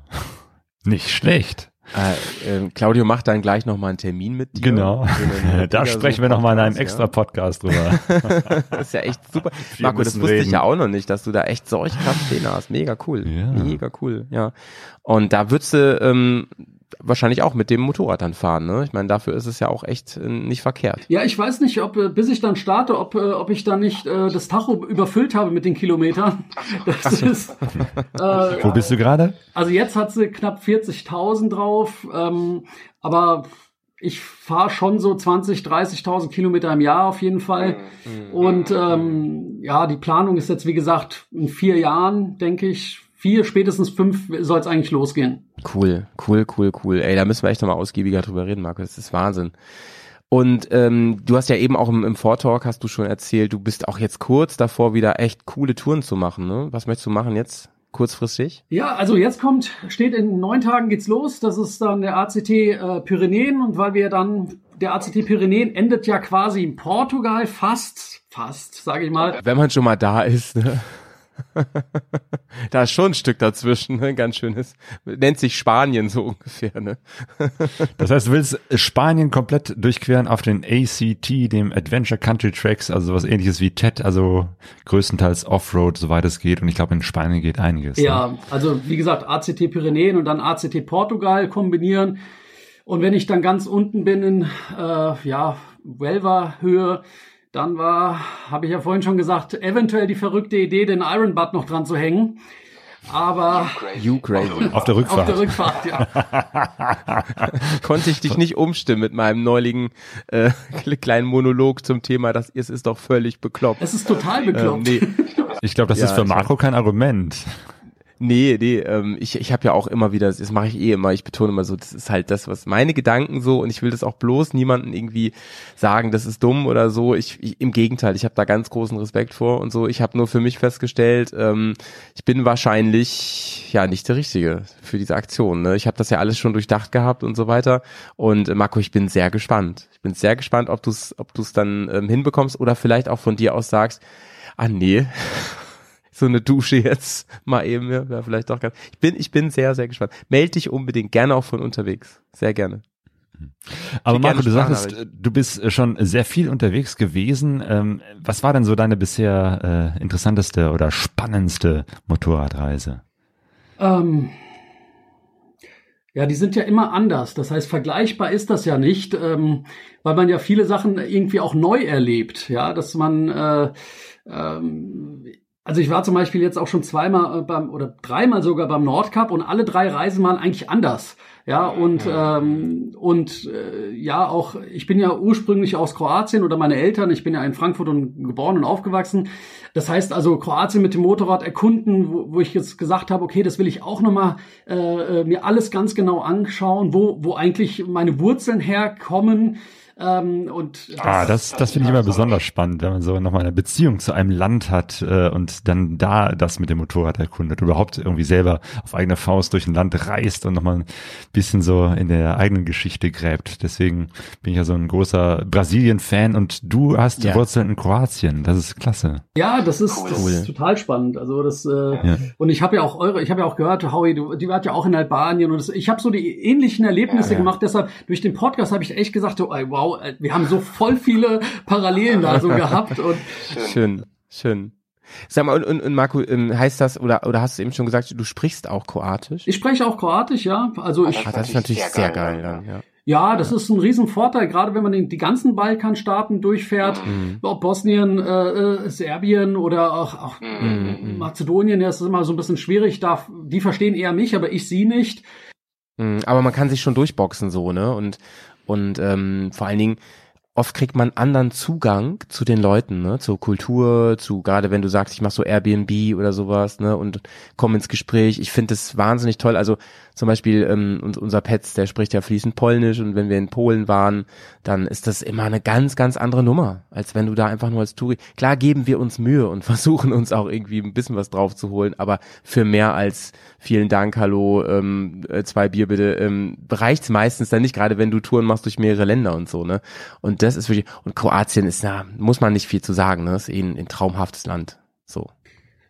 Nicht schlecht. Äh, ähm, Claudio macht dann gleich nochmal einen Termin mit dir. Genau. Da sprechen wir nochmal in einem extra Podcast, Podcast drüber. Das ist ja echt super. Marco, das wusste ich reden. ja auch noch nicht, dass du da echt solche Kraftpläne hast. Mega cool. Ja. Mega cool, ja. Und da würdest du ähm, wahrscheinlich auch mit dem Motorrad dann fahren, ne? Ich meine, dafür ist es ja auch echt äh, nicht verkehrt. ja, ich weiß nicht, ob äh, bis ich dann starte, ob, äh, ob ich dann nicht äh, das Tacho überfüllt habe mit den Kilometern. Das ist, äh, Wo bist du gerade? Also jetzt hat sie knapp 40.000 drauf, ähm, aber ich fahre schon so 20, 30.000 Kilometer im Jahr auf jeden Fall. Und ähm, ja, die Planung ist jetzt, wie gesagt, in vier Jahren, denke ich, vier, spätestens fünf soll es eigentlich losgehen. Cool, cool, cool, cool. Ey, da müssen wir echt nochmal ausgiebiger drüber reden, Marco. Das ist Wahnsinn. Und ähm, du hast ja eben auch im, im Vortalk, hast du schon erzählt, du bist auch jetzt kurz davor, wieder echt coole Touren zu machen. Ne? Was möchtest du machen jetzt? Kurzfristig? Ja, also jetzt kommt, steht in neun Tagen geht's los. Das ist dann der ACT äh, Pyrenäen und weil wir dann, der ACT Pyrenäen endet ja quasi in Portugal fast, fast, sage ich mal. Wenn man schon mal da ist, ne? da ist schon ein Stück dazwischen, ne? ganz schönes. Nennt sich Spanien so ungefähr, ne? Das heißt, du willst Spanien komplett durchqueren auf den ACT, dem Adventure Country Tracks, also was ähnliches wie TED, also größtenteils Offroad, soweit es geht. Und ich glaube, in Spanien geht einiges. Ne? Ja, also wie gesagt, ACT Pyrenäen und dann ACT Portugal kombinieren. Und wenn ich dann ganz unten bin in äh, ja, Huelva-Höhe, dann war, habe ich ja vorhin schon gesagt, eventuell die verrückte Idee, den Iron Butt noch dran zu hängen. Aber You crazy. Auf der Rückfahrt. auf der Rückfahrt, ja. Konnte ich dich nicht umstimmen mit meinem neulichen äh, kleinen Monolog zum Thema, das ist, ist doch völlig bekloppt. Es ist total Ähm, bekloppt. nee, Ich glaube, das Ja, ist für Marco kein Argument. Nee, nee, ähm, ich, ich habe ja auch immer wieder, das mache ich eh immer, ich betone immer so, das ist halt das, was meine Gedanken so und ich will das auch bloß niemanden irgendwie sagen, das ist dumm oder so. Ich, ich im Gegenteil, ich habe da ganz großen Respekt vor und so. Ich habe nur für mich festgestellt, ähm, ich bin wahrscheinlich ja nicht der Richtige für diese Aktion. Ne? Ich habe das ja alles schon durchdacht gehabt und so weiter. Und äh, Marco, ich bin sehr gespannt. Ich bin sehr gespannt, ob du es ob du's dann ähm, hinbekommst oder vielleicht auch von dir aus sagst, ah nee, so eine Dusche jetzt mal eben, ja, wäre vielleicht doch ganz. Ich bin, ich bin sehr, sehr gespannt. Meld dich unbedingt, gerne auch von unterwegs. Sehr gerne. Aber Schick Marco, du sagtest, Sprachnachricht. du bist äh, schon sehr viel unterwegs gewesen. Ähm, Was war denn so deine bisher äh, interessanteste oder spannendste Motorradreise? Ähm, Ja, die sind ja immer anders. Das heißt, vergleichbar ist das ja nicht, ähm, weil man ja viele Sachen irgendwie auch neu erlebt. Ja, dass man äh, ähm, also ich war zum Beispiel jetzt auch schon zweimal äh, beim oder dreimal sogar beim Nordcup und alle drei Reisen waren eigentlich anders. Ja, und, ähm, und äh, ja, auch, ich bin ja ursprünglich aus Kroatien oder meine Eltern, ich bin ja in Frankfurt und geboren und aufgewachsen. Das heißt also Kroatien mit dem Motorrad erkunden, wo, wo ich jetzt gesagt habe, okay, das will ich auch nochmal äh, äh, mir alles ganz genau anschauen, wo, wo eigentlich meine Wurzeln herkommen. Ähm, und das, Ah, das, das finde ich immer besonders spannend, wenn man so nochmal eine Beziehung zu einem Land hat äh, und dann da das mit dem Motorrad erkundet, überhaupt irgendwie selber auf eigene Faust durch ein Land reist und nochmal ein bisschen so in der eigenen Geschichte gräbt. Deswegen bin ich ja so ein großer Brasilien-Fan und du hast Ja. Wurzeln in Kroatien. Das ist klasse. Ja, das ist, das Cool. ist total spannend. Also das äh, Ja. und ich habe ja auch eure, ich habe ja auch gehört, Howie, du, die wart ja auch in Albanien und das, ich habe so die ähnlichen Erlebnisse Ja. gemacht. Deshalb durch den Podcast habe ich echt gesagt, so, ey, wow, äh, wir haben so voll viele Parallelen da so gehabt und Schön, schön. Sag mal, und, und, und Marco, ähm, heißt das, oder, oder hast du eben schon gesagt, du sprichst auch Kroatisch? ich spreche auch Kroatisch, ja. Also ich Ah, das ist natürlich sehr geil dann, ja. Ja, das ist ein Riesenvorteil, gerade wenn man den, die ganzen Balkanstaaten durchfährt, Mhm. ob Bosnien, äh, äh, Serbien oder auch, auch Mhm. Mazedonien, ja, das ist immer so ein bisschen schwierig. Da, die verstehen eher mich, aber ich sie nicht. Mhm, Aber man kann sich schon durchboxen so, ne? Und, und ähm, vor allen Dingen, oft kriegt man anderen Zugang zu den Leuten, ne? Zur Kultur, zu gerade wenn du sagst, ich mach so Airbnb oder sowas, ne? Und komm ins Gespräch. Ich finde das wahnsinnig toll. Also zum Beispiel ähm, unser Petz, der spricht ja fließend Polnisch und wenn wir in Polen waren, dann ist das immer eine ganz, ganz andere Nummer, als wenn du da einfach nur als Touri. Klar geben wir uns Mühe und versuchen uns auch irgendwie ein bisschen was drauf zu holen, aber für mehr als vielen Dank, hallo, ähm, äh, zwei Bier bitte, ähm, reicht's meistens dann nicht, gerade wenn du Touren machst durch mehrere Länder und so, ne? Und das ist wirklich, und Kroatien ist, na, muss man nicht viel zu sagen, ne? Ist eh ein, ein traumhaftes Land. So.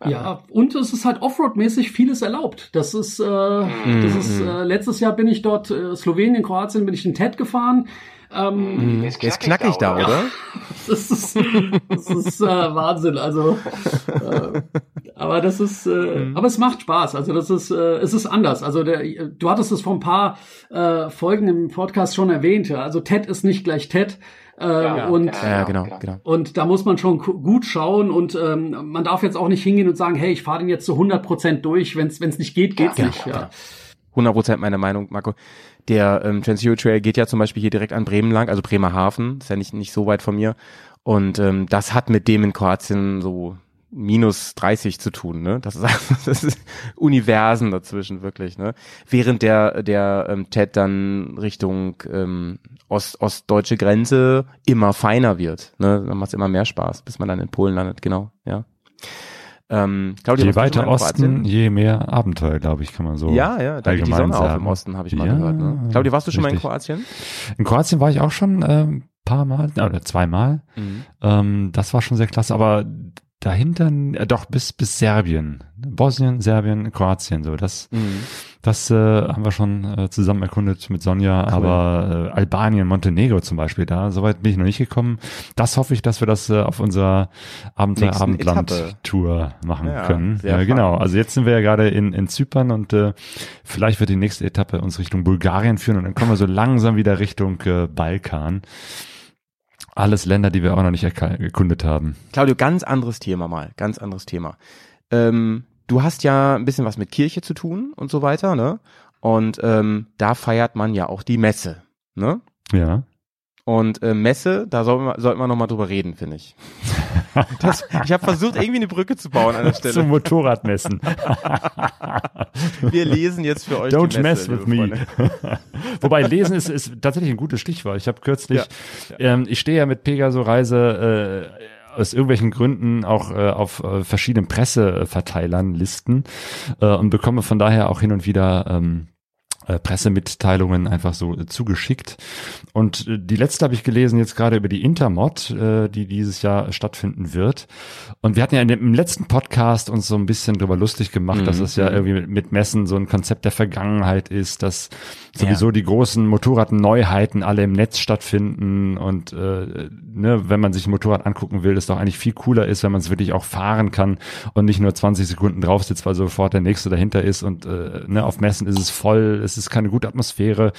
Ja, und es ist halt Offroad-mäßig vieles erlaubt. Das ist, äh, das ist, äh, letztes Jahr bin ich dort, äh, Slowenien, Kroatien, bin ich in TED gefahren. Ähm, Der ist knackig da, oder? Das ist, das ist äh, Wahnsinn. Also, äh, aber das ist, äh, aber es macht Spaß. Also das ist, äh, es ist anders. Also der, du hattest es vor ein paar äh, Folgen im Podcast schon erwähnt. Ja. Also TED ist nicht gleich TED. Äh, und Ja, genau, genau. und da muss man schon gu- gut schauen und ähm, man darf jetzt auch nicht hingehen und sagen, hey, ich fahre den jetzt zu 100 Prozent durch. Wenn es nicht geht, geht's genau, nicht. Ja. 100% meiner Meinung, Marco. Der ähm, Trans-Euro Trail geht ja zum Beispiel hier direkt an Bremen lang, also Bremerhaven, ist ja nicht, nicht so weit von mir. Und ähm, das hat mit dem in Kroatien so minus 30 zu tun, ne? Das ist, das ist Universen dazwischen, wirklich, ne? Während der, der ähm, TED dann Richtung ähm, Ost, ostdeutsche Grenze immer feiner wird, ne? Dann macht es immer mehr Spaß, bis man dann in Polen landet, genau, ja. Ähm, Claudia, Je weiter? Osten, je mehr Abenteuer, glaube ich, kann man so Ja, ja, da geht die Sonne auf sagen. im Osten, habe ich mal Ja, gehört. Ne? Claudia, warst du schon mal in. Kroatien? In Kroatien war ich auch schon ähm, paar Mal, oder zweimal. Ähm, das war schon sehr klasse, aber dahinter, äh, doch bis bis Serbien, Bosnien, Serbien, Kroatien, so das, Mhm. das äh, haben wir schon äh, zusammen erkundet mit Sonja, aber äh, Albanien, Montenegro zum Beispiel, da soweit bin ich noch nicht gekommen. Das hoffe ich, dass wir das äh, auf unserer Abenteuer Nächsten Abendland Etappe. Tour machen Ja, können. Ja, genau. Also jetzt sind wir ja gerade in, in Zypern und äh, vielleicht wird die nächste Etappe uns Richtung Bulgarien führen und dann kommen wir so langsam wieder Richtung äh, Balkan. Alles Länder, die wir auch noch nicht erkundet haben. Claudio, ganz anderes Thema mal, ganz anderes Thema. Ähm, du hast ja ein bisschen was mit Kirche zu tun und so weiter, ne? Und ähm, da feiert man ja auch die Messe, ne? Ja. Und äh, Messe, da sollten wir, sollten wir nochmal drüber reden, finde ich. Das, ich habe versucht, irgendwie eine Brücke zu bauen an der Zum Stelle. Motorradmessen. Wir lesen jetzt für euch Don't die Messe, mess with me. Wobei lesen ist, ist tatsächlich ein gutes Stichwort. Ich habe kürzlich, Ähm, ich stehe ja mit Pegaso Reise äh, aus irgendwelchen Gründen auch äh, auf äh, verschiedenen Presseverteilern Listen äh, und bekomme von daher auch hin und wieder ähm, äh, Pressemitteilungen einfach so äh, zugeschickt. Und äh, die letzte habe ich gelesen jetzt gerade über die Intermod, äh, die dieses Jahr stattfinden wird. Und wir hatten ja in dem, im letzten Podcast uns so ein bisschen drüber lustig gemacht, dass es ja irgendwie mit, mit Messen so ein Konzept der Vergangenheit ist, dass sowieso die großen Motorradneuheiten alle im Netz stattfinden und äh, ne, wenn man sich ein Motorrad angucken will, es doch eigentlich viel cooler ist, wenn man es wirklich auch fahren kann und nicht nur 20 Sekunden drauf sitzt, weil sofort der nächste dahinter ist und äh, ne, auf Messen ist es voll, es es ist keine gute Atmosphäre.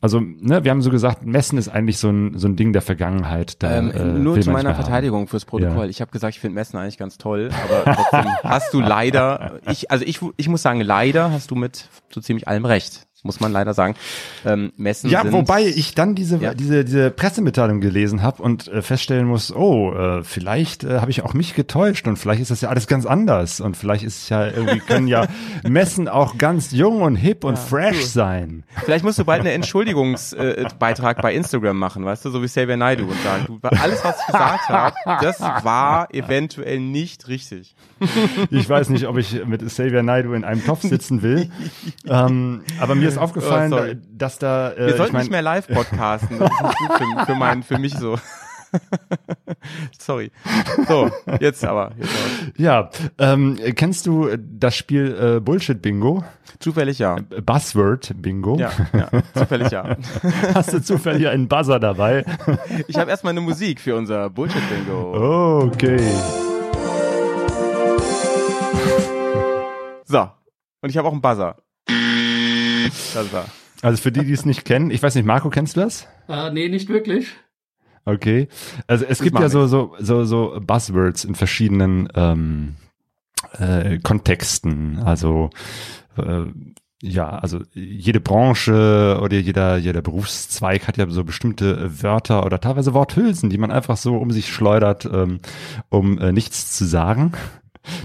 Also, ne, wir haben so gesagt, Messen ist eigentlich so ein, so ein Ding der Vergangenheit. Da, Ähm, äh, nur zu meiner Verteidigung fürs Protokoll. Ja. Ich habe gesagt, ich finde Messen eigentlich ganz toll, aber trotzdem hast du leider, ich, also ich, ich muss sagen, leider hast du mit so ziemlich allem recht. Muss man leider sagen. Ähm, Messen Ja, sind, wobei ich dann diese Ja. diese diese Pressemitteilung gelesen habe und äh, feststellen muss, oh, äh, vielleicht äh, habe ich auch mich getäuscht und vielleicht ist das ja alles ganz anders und vielleicht ist es ja irgendwie können ja Messen auch ganz jung und hip und fresh sein. Vielleicht musst du bald einen Entschuldigungsbeitrag äh, bei Instagram machen, weißt du, so wie Xavier Naidoo und sagen, du, alles, was ich gesagt habe, das war eventuell nicht richtig. Ich weiß nicht, ob ich mit Xavier Naidoo in einem Topf sitzen will, ähm, aber mir ist aufgefallen, Oh, dass da äh, Wir ich sollten mein, nicht mehr live podcasten. Das ist nicht gut für, für, mein, für mich so. Sorry. So, jetzt aber. Jetzt aber. ja, ähm, kennst du das Spiel äh, Bullshit Bingo, Zufällig ja. Buzzword Bingo? Ja, ja, zufällig ja. Hast du zufällig einen Buzzer dabei? Ich habe erstmal eine Musik für unser Bullshit-Bingo. Okay. So. Und ich habe auch einen Buzzer. Das war. Also für die, die es nicht kennen, ich weiß nicht, Marco, kennst du das? Äh, nee, nicht wirklich. Okay. Also es gibt macht ja so, so, so, so Buzzwords in verschiedenen ähm, äh, Kontexten. Also äh, ja, also jede Branche oder jeder, jeder Berufszweig hat ja so bestimmte Wörter oder teilweise Worthülsen, die man einfach so um sich schleudert, ähm, um äh, nichts zu sagen.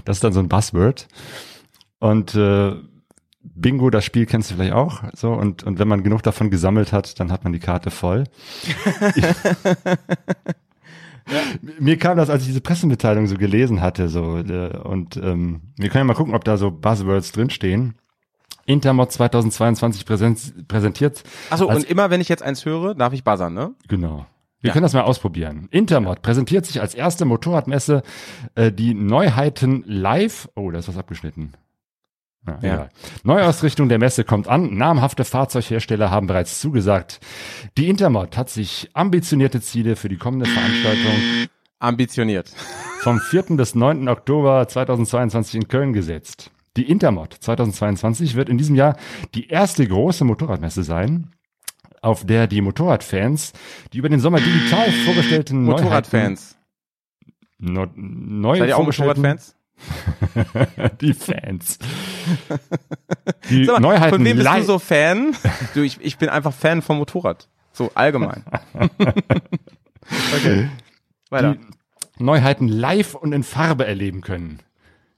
Das ist dann so ein Buzzword. Und äh, Bingo, das Spiel kennst du vielleicht auch. So, und, und wenn man genug davon gesammelt hat, dann hat man die Karte voll. Mir kam das, als ich diese Pressemitteilung so gelesen hatte, so, äh, und ähm, wir können ja mal gucken, ob da so Buzzwords drinstehen. Intermod 2022 präsent, präsentiert. Achso, und immer wenn ich jetzt eins höre, darf ich buzzern, ne? Genau. Wir Ja. können das mal ausprobieren. Intermod präsentiert sich als erste Motorradmesse äh, die Neuheiten live. Oh, da ist was abgeschnitten. Ja, Ja. Neuausrichtung der Messe kommt an. Namhafte Fahrzeughersteller haben bereits zugesagt. Die Intermod hat sich ambitionierte Ziele für die kommende Veranstaltung Ambitioniert. vom 4. bis 9. Oktober 2022 in Köln gesetzt. Die Intermod 2022 wird in diesem Jahr die erste große Motorradmesse sein, auf der die Motorradfans die über den Sommer digital vorgestellten Motorradfans. No, neu Seid ihr auch Motorradfans? Die Fans. Die mal, Neuheiten von wem bist du so Fan? Du, ich, ich bin einfach Fan vom Motorrad. So allgemein. okay. Weiter. die Neuheiten live und in Farbe erleben können.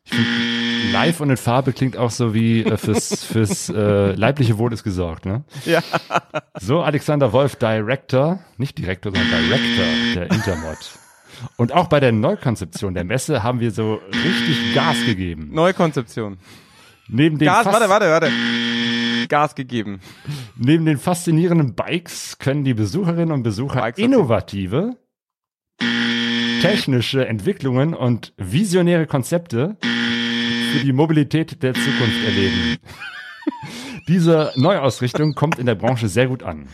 Ich find, live und in Farbe klingt auch so wie äh, fürs, fürs äh, leibliche Wohl ist gesorgt, ne? Ja. So, Alexander Wolf, Director, nicht Direktor, sondern Director der Intermod. Und auch bei der Neukonzeption der Messe haben wir so richtig Gas gegeben. Neukonzeption. Neben den, Gas, fas- warte, warte, warte. Gas gegeben. neben den faszinierenden Bikes können die Besucherinnen und Besucher Bikes, innovative, technische Entwicklungen und visionäre Konzepte für die Mobilität der Zukunft erleben. Diese Neuausrichtung kommt in der Branche sehr gut an.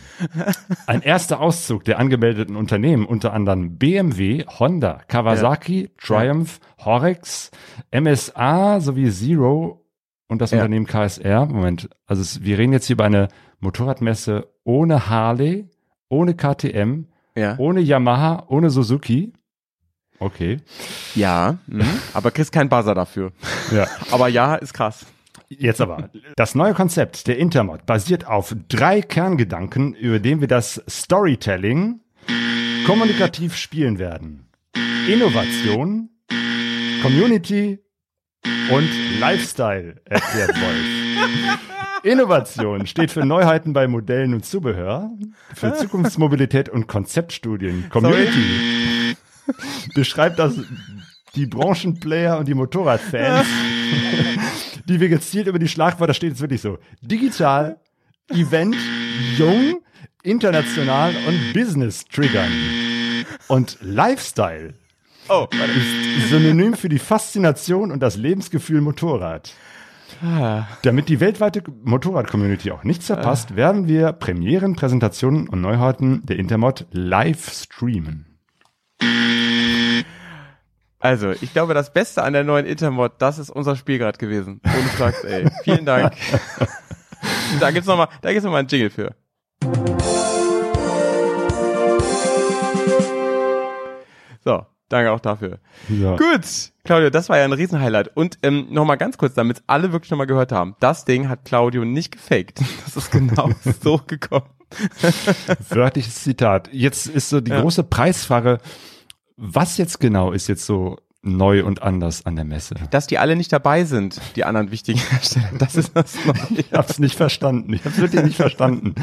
Ein erster Auszug der angemeldeten Unternehmen, unter anderem BMW, Honda, Kawasaki, Triumph, Horex, MSA sowie Zero und das Ja. Unternehmen KSR. Moment, also es, wir reden jetzt hier über eine Motorradmesse ohne Harley, ohne KTM, Ja. ohne Yamaha, ohne Suzuki. Okay. Ja. Mhm. Aber kriegst keinen Buzzer dafür. Ja. Aber ja, ist krass. Jetzt aber. Das neue Konzept der Intermod basiert auf drei Kerngedanken, über den wir das Storytelling kommunikativ spielen werden. Innovation, Community und Lifestyle, erklärt Wolf. Innovation steht für Neuheiten bei Modellen und Zubehör, für Zukunftsmobilität und Konzeptstudien. Community beschreibt das die Branchenplayer und die Motorradfans, die wir gezielt über die Schlagwörter steht jetzt wirklich so digital, Event, jung, international und Business triggern. Und Lifestyle Oh, ist synonym für die Faszination und das Lebensgefühl Motorrad. Damit die weltweite Motorrad-Community auch nichts verpasst, werden wir Premieren, Präsentationen und Neuheiten der Intermod live streamen. Also, ich glaube, das Beste an der neuen Intermod, das ist unser Spiel gerade gewesen. Ohne Flachs, ey. Vielen Dank. da gibt's nochmal, da gibt's noch mal einen Jingle für. So, danke auch dafür. Ja. Gut, Claudio, das war ja ein Riesenhighlight. Und ähm, nochmal ganz kurz, damit alle wirklich nochmal gehört haben. Das Ding hat Claudio nicht gefaked. Das ist genau so gekommen. Wörtliches Zitat. Jetzt ist so die Ja. große Preisfrage, was jetzt genau ist jetzt so neu und anders an der Messe? Dass die alle nicht dabei sind, die anderen wichtigen Hersteller, das ist das Neue. Ich hab's nicht verstanden. Ich hab's wirklich nicht verstanden.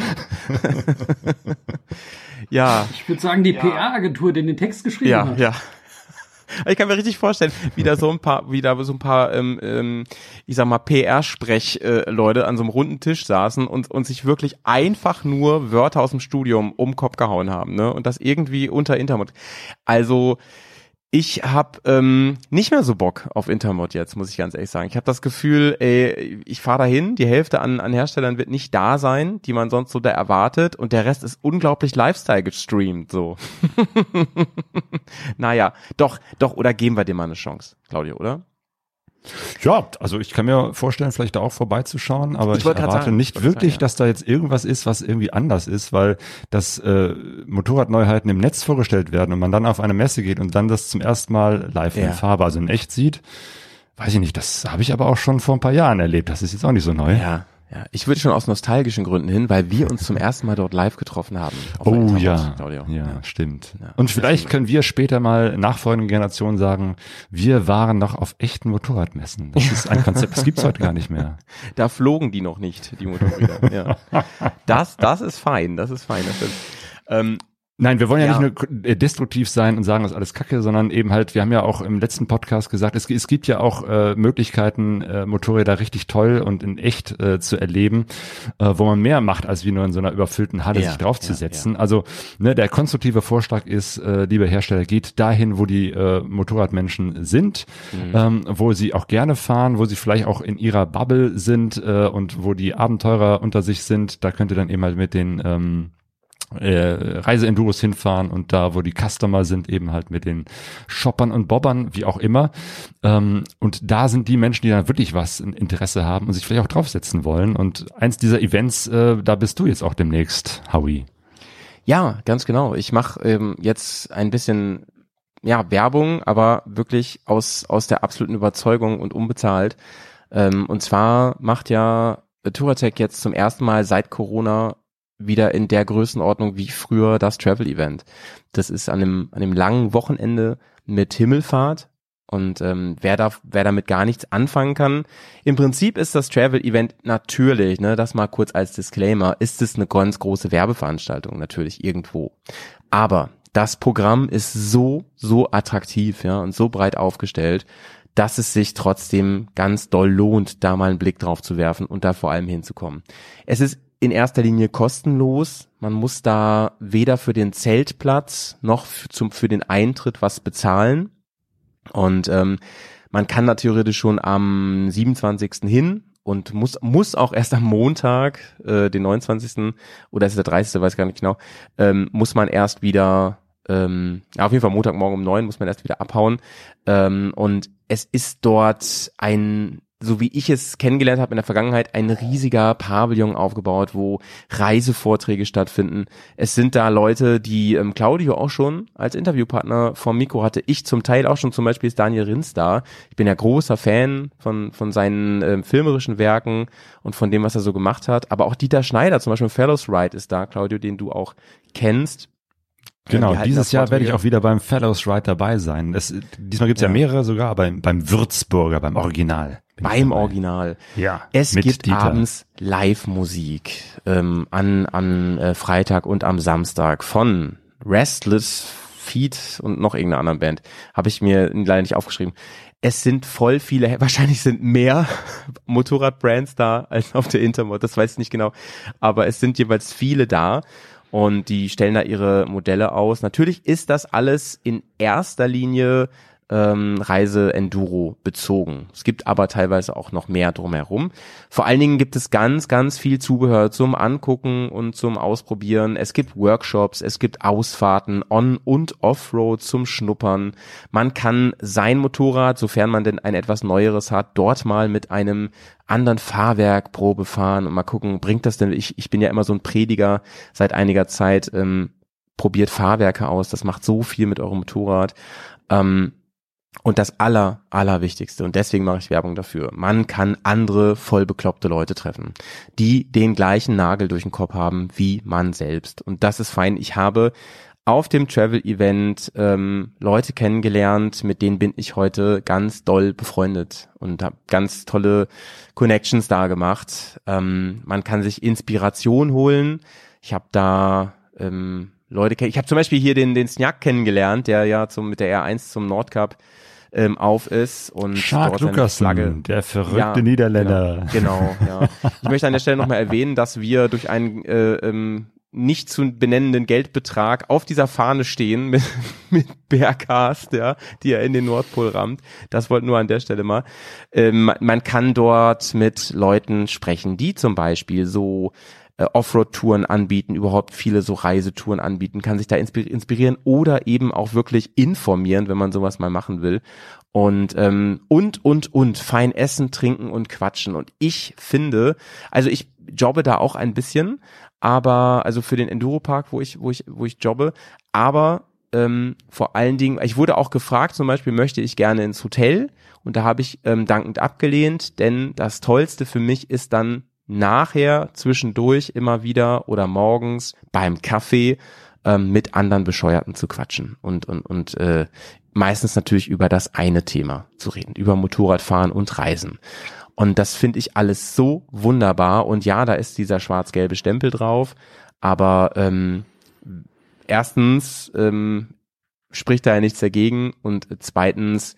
Ja, Ich würde sagen, die PR-Agentur, die den Text geschrieben ja, hat. ja. Ich kann mir richtig vorstellen, wie da so ein paar, wie da so ein paar, ähm, ähm, ich sag mal, PR-Sprech-Leute an so einem runden Tisch saßen und, und sich wirklich einfach nur Wörter aus dem Studium um Kopf gehauen haben, ne? Und das irgendwie unter Intermod. Also ich habe ähm, nicht mehr so Bock auf Intermod jetzt, muss ich ganz ehrlich sagen. Ich habe das Gefühl, ey, ich fahre dahin, die Hälfte an, an Herstellern wird nicht da sein, die man sonst so da erwartet und der Rest ist unglaublich Lifestyle gestreamt, so. naja, doch, doch, oder geben wir dem mal eine Chance, Claudio, oder? Ja, also ich kann mir vorstellen, vielleicht da auch vorbeizuschauen, aber Ich ich, erwarte sagen, nicht wirklich, sagen, ja. dass da jetzt irgendwas ist, was irgendwie anders ist, weil das äh, Motorradneuheiten im Netz vorgestellt werden und man dann auf eine Messe geht und dann das zum ersten Mal live Ja. in Farbe, also in echt sieht. Weiß ich nicht, das habe ich aber auch schon vor ein paar Jahren erlebt. Das ist jetzt auch nicht so neu. Ja, ja. Ich würde schon aus nostalgischen Gründen hin, weil wir uns zum ersten Mal dort live getroffen haben. Oh ja, Claudio. ja, stimmt. Ja. Und vielleicht können wir später mal nachfolgenden Generationen sagen, wir waren noch auf echten Motorradmessen. Das ist ein Konzept, das gibt's heute gar nicht mehr. Da flogen die noch nicht, die Motorräder. ja. Das, das ist fein, das ist fein. Das ist, ähm, Nein, wir wollen ja, Ja. nicht nur äh, destruktiv sein und sagen, das ist alles Kacke, sondern eben halt, wir haben ja auch im letzten Podcast gesagt, es, es gibt ja auch äh, Möglichkeiten, äh, Motorräder richtig toll und in echt äh, zu erleben, äh, wo man mehr macht, als wie nur in so einer überfüllten Halle Ja, sich draufzusetzen. Also ne, der konstruktive Vorschlag ist, äh, liebe Hersteller, geht dahin, wo die äh, Motorradmenschen sind, ähm, wo sie auch gerne fahren, wo sie vielleicht auch in ihrer Bubble sind äh, und wo die Abenteurer unter sich sind. Da könnt ihr dann eben halt mit den ähm, äh, Reiseenduros hinfahren und da, wo die Customer sind, eben halt mit den Shoppern und Bobbern, wie auch immer. Ähm, und da sind die Menschen, die dann wirklich was ein Interesse haben und sich vielleicht auch draufsetzen wollen. Und eins dieser Events, äh, da bist du jetzt auch demnächst, Howie. ja, ganz genau. Ich mache ähm, jetzt ein bisschen ja, Werbung, aber wirklich aus, aus der absoluten Überzeugung und unbezahlt. Ähm, und zwar macht ja Touratech jetzt zum ersten Mal seit Corona wieder in der Größenordnung wie früher das Travel-Event. Das ist an einem, an einem langen Wochenende mit Himmelfahrt. Und ähm, wer, da, wer damit gar nichts anfangen kann, im Prinzip ist das Travel-Event natürlich, ne, das mal kurz als Disclaimer, ist es eine ganz große Werbeveranstaltung, natürlich irgendwo. Aber das Programm ist so, so attraktiv, ja, und so breit aufgestellt, dass es sich trotzdem ganz doll lohnt, da mal einen Blick drauf zu werfen und da vor allem hinzukommen. Es ist in erster Linie kostenlos. Man muss da weder für den Zeltplatz noch für, zum, für den Eintritt was bezahlen. Und ähm, man kann da theoretisch schon am 27. hin und muss, muss auch erst am Montag, äh, den 29. oder ist es der 30. weiß gar nicht genau, ähm, muss man erst wieder, ähm, ja, auf jeden Fall Montagmorgen um neun muss man erst wieder abhauen. Ähm, und es ist dort ein so wie ich es kennengelernt habe in der Vergangenheit, ein riesiger Pavillon aufgebaut, wo Reisevorträge stattfinden. Es sind da Leute, die ähm, Claudio auch schon als Interviewpartner vom Mikro hatte. Ich zum Teil auch schon, zum Beispiel ist Daniel Rins da. Ich bin ja großer Fan von, von seinen ähm, filmerischen Werken und von dem, was er so gemacht hat. Aber auch Dieter Schneider, zum Beispiel Fellows Ride ist da, Claudio, den du auch kennst. Genau, Die halten dieses das Jahr werde ich auch wieder beim Fellows Ride dabei sein. Es, diesmal gibt's ja. Ja. mehrere sogar, aber beim, beim Würzburger, beim Original. Beim. Original. Ja, Es gibt Dieter. abends Live-Musik ähm, an, an äh, Freitag und am Samstag von Restless Feet und noch irgendeiner anderen Band. Habe ich mir leider nicht aufgeschrieben. Es sind voll viele, wahrscheinlich sind mehr Motorradbrands da als auf der Intermod, das weiß ich nicht genau. Aber es sind jeweils viele da und die stellen da ihre Modelle aus. Natürlich ist das alles in erster Linie ähm, Reise Enduro bezogen. Es gibt aber teilweise auch noch mehr drumherum. Vor allen Dingen gibt es ganz, ganz viel Zubehör zum Angucken und zum Ausprobieren. Es gibt Workshops, es gibt Ausfahrten on und Offroad zum Schnuppern. Man kann sein Motorrad, sofern man denn ein etwas neueres hat, dort mal mit einem anderen Fahrwerk Probe fahren und mal gucken, bringt das denn, ich, ich bin ja immer so ein Prediger seit einiger Zeit, ähm, probiert Fahrwerke aus, das macht so viel mit eurem Motorrad. Ähm, und das aller, allerwichtigste, und deswegen mache ich Werbung dafür, man kann andere voll bekloppte Leute treffen, die den gleichen Nagel durch den Kopf haben wie man selbst. Und das ist fein. Ich habe auf dem Travel-Event ähm, Leute kennengelernt, mit denen bin ich heute ganz doll befreundet und habe ganz tolle Connections da gemacht. Ähm, man kann sich Inspiration holen. Ich habe da ähm, Leute kennen. Ich habe zum Beispiel hier den, den Snjak kennengelernt, der ja zum, mit der R1 zum Nordcup ähm, auf ist und Shark Flagge. der verrückte Ja, Niederländer. Genau, genau, ja. Ich möchte an der Stelle nochmal erwähnen, dass wir durch einen äh, ähm, nicht zu benennenden Geldbetrag auf dieser Fahne stehen mit, mit Bearcast, ja, die er in den Nordpol rammt. Das wollte nur an der Stelle mal. Ähm, man kann dort mit Leuten sprechen, die zum Beispiel so äh, Offroad-Touren anbieten, überhaupt viele so Reisetouren anbieten, kann sich da inspi- inspirieren oder eben auch wirklich informieren, wenn man sowas mal machen will. Und, ähm, und, und, und, fein essen, trinken und quatschen. Und ich finde, also ich jobbe da auch ein bisschen, aber, also für den Enduropark, wo ich, wo ich, wo ich jobbe, aber ähm, vor allen Dingen, ich wurde auch gefragt, zum Beispiel möchte ich gerne ins Hotel und da habe ich ähm, dankend abgelehnt, denn das Tollste für mich ist dann nachher zwischendurch immer wieder oder morgens beim Kaffee ähm, mit anderen Bescheuerten zu quatschen und und und äh, meistens natürlich über das eine Thema zu reden, über Motorradfahren und Reisen. Und das finde ich alles so wunderbar. Und ja, da ist dieser schwarz-gelbe Stempel drauf, aber ähm, erstens ähm, spricht da ja nichts dagegen und zweitens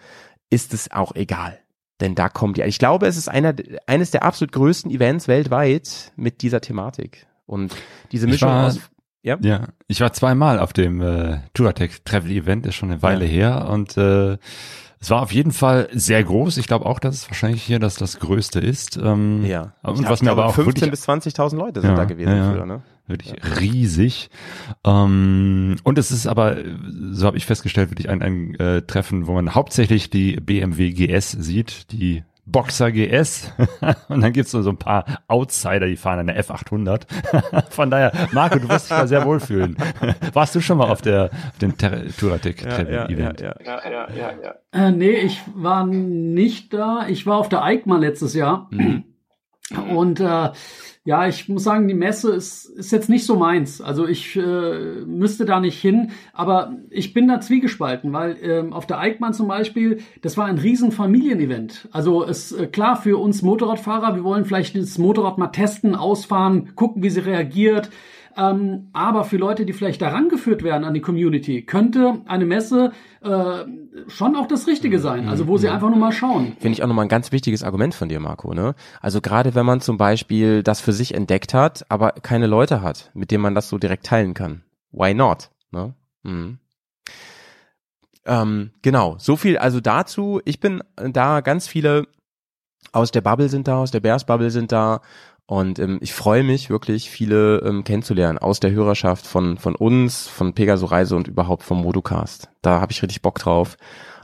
ist es auch egal. Denn da kommt ja, ich glaube, es ist einer, eines der absolut größten Events weltweit mit dieser Thematik. Und diese Mischung war- aus, ja, Ja, ich war zweimal auf dem äh, Touratec Travel Event, ist schon eine Weile her und äh, es war auf jeden Fall sehr groß. Ich glaube auch, dass es wahrscheinlich hier das das größte ist. Ähm, ja. Und Ich was mir aber auch 15 wirklich bis 20.000 Leute sind Ja, da gewesen ja, ja. früher, ne? Wirklich riesig. Ähm, und es ist aber, so habe ich festgestellt, wirklich ein, ein äh, Treffen, wo man hauptsächlich die BMW GS sieht, die Boxer GS. und dann gibt's so, so ein paar Outsider, die fahren eine F800. Von daher, Marco, du wirst dich da sehr wohlfühlen. Warst du schon mal auf der auf dem Ter- Touratec Travel Event? ja. Ja, ja, ja, ja. Äh, nee, ich war nicht da. Ich war auf der EICMA letztes Jahr. Und äh, ja, ich muss sagen, die Messe ist, ist jetzt nicht so meins. Also ich äh, müsste da nicht hin, aber ich bin da zwiegespalten, weil ähm, auf der EICMA zum Beispiel, das war ein riesen Familienevent. Also es äh, klar für uns Motorradfahrer, wir wollen vielleicht das Motorrad mal testen, ausfahren, gucken, wie sie reagiert. Ähm, aber für Leute, die vielleicht daran geführt werden an die Community, könnte eine Messe äh, schon auch das Richtige sein. Also wo sie einfach nur mal schauen. Finde ich auch nochmal ein ganz wichtiges Argument von dir, Marco. Ne? Also gerade wenn man zum Beispiel das für sich entdeckt hat, aber keine Leute hat, mit denen man das so direkt teilen kann. Why not? Ne? Mhm. Ähm, genau, so viel also dazu. Ich bin da, ganz viele aus der Bubble sind da, aus der Bears Bubble sind da. Und ähm, ich freue mich wirklich, viele ähm, kennenzulernen aus der Hörerschaft von, von uns, von Pegaso Reise und überhaupt vom Modocast. Da habe ich richtig Bock drauf.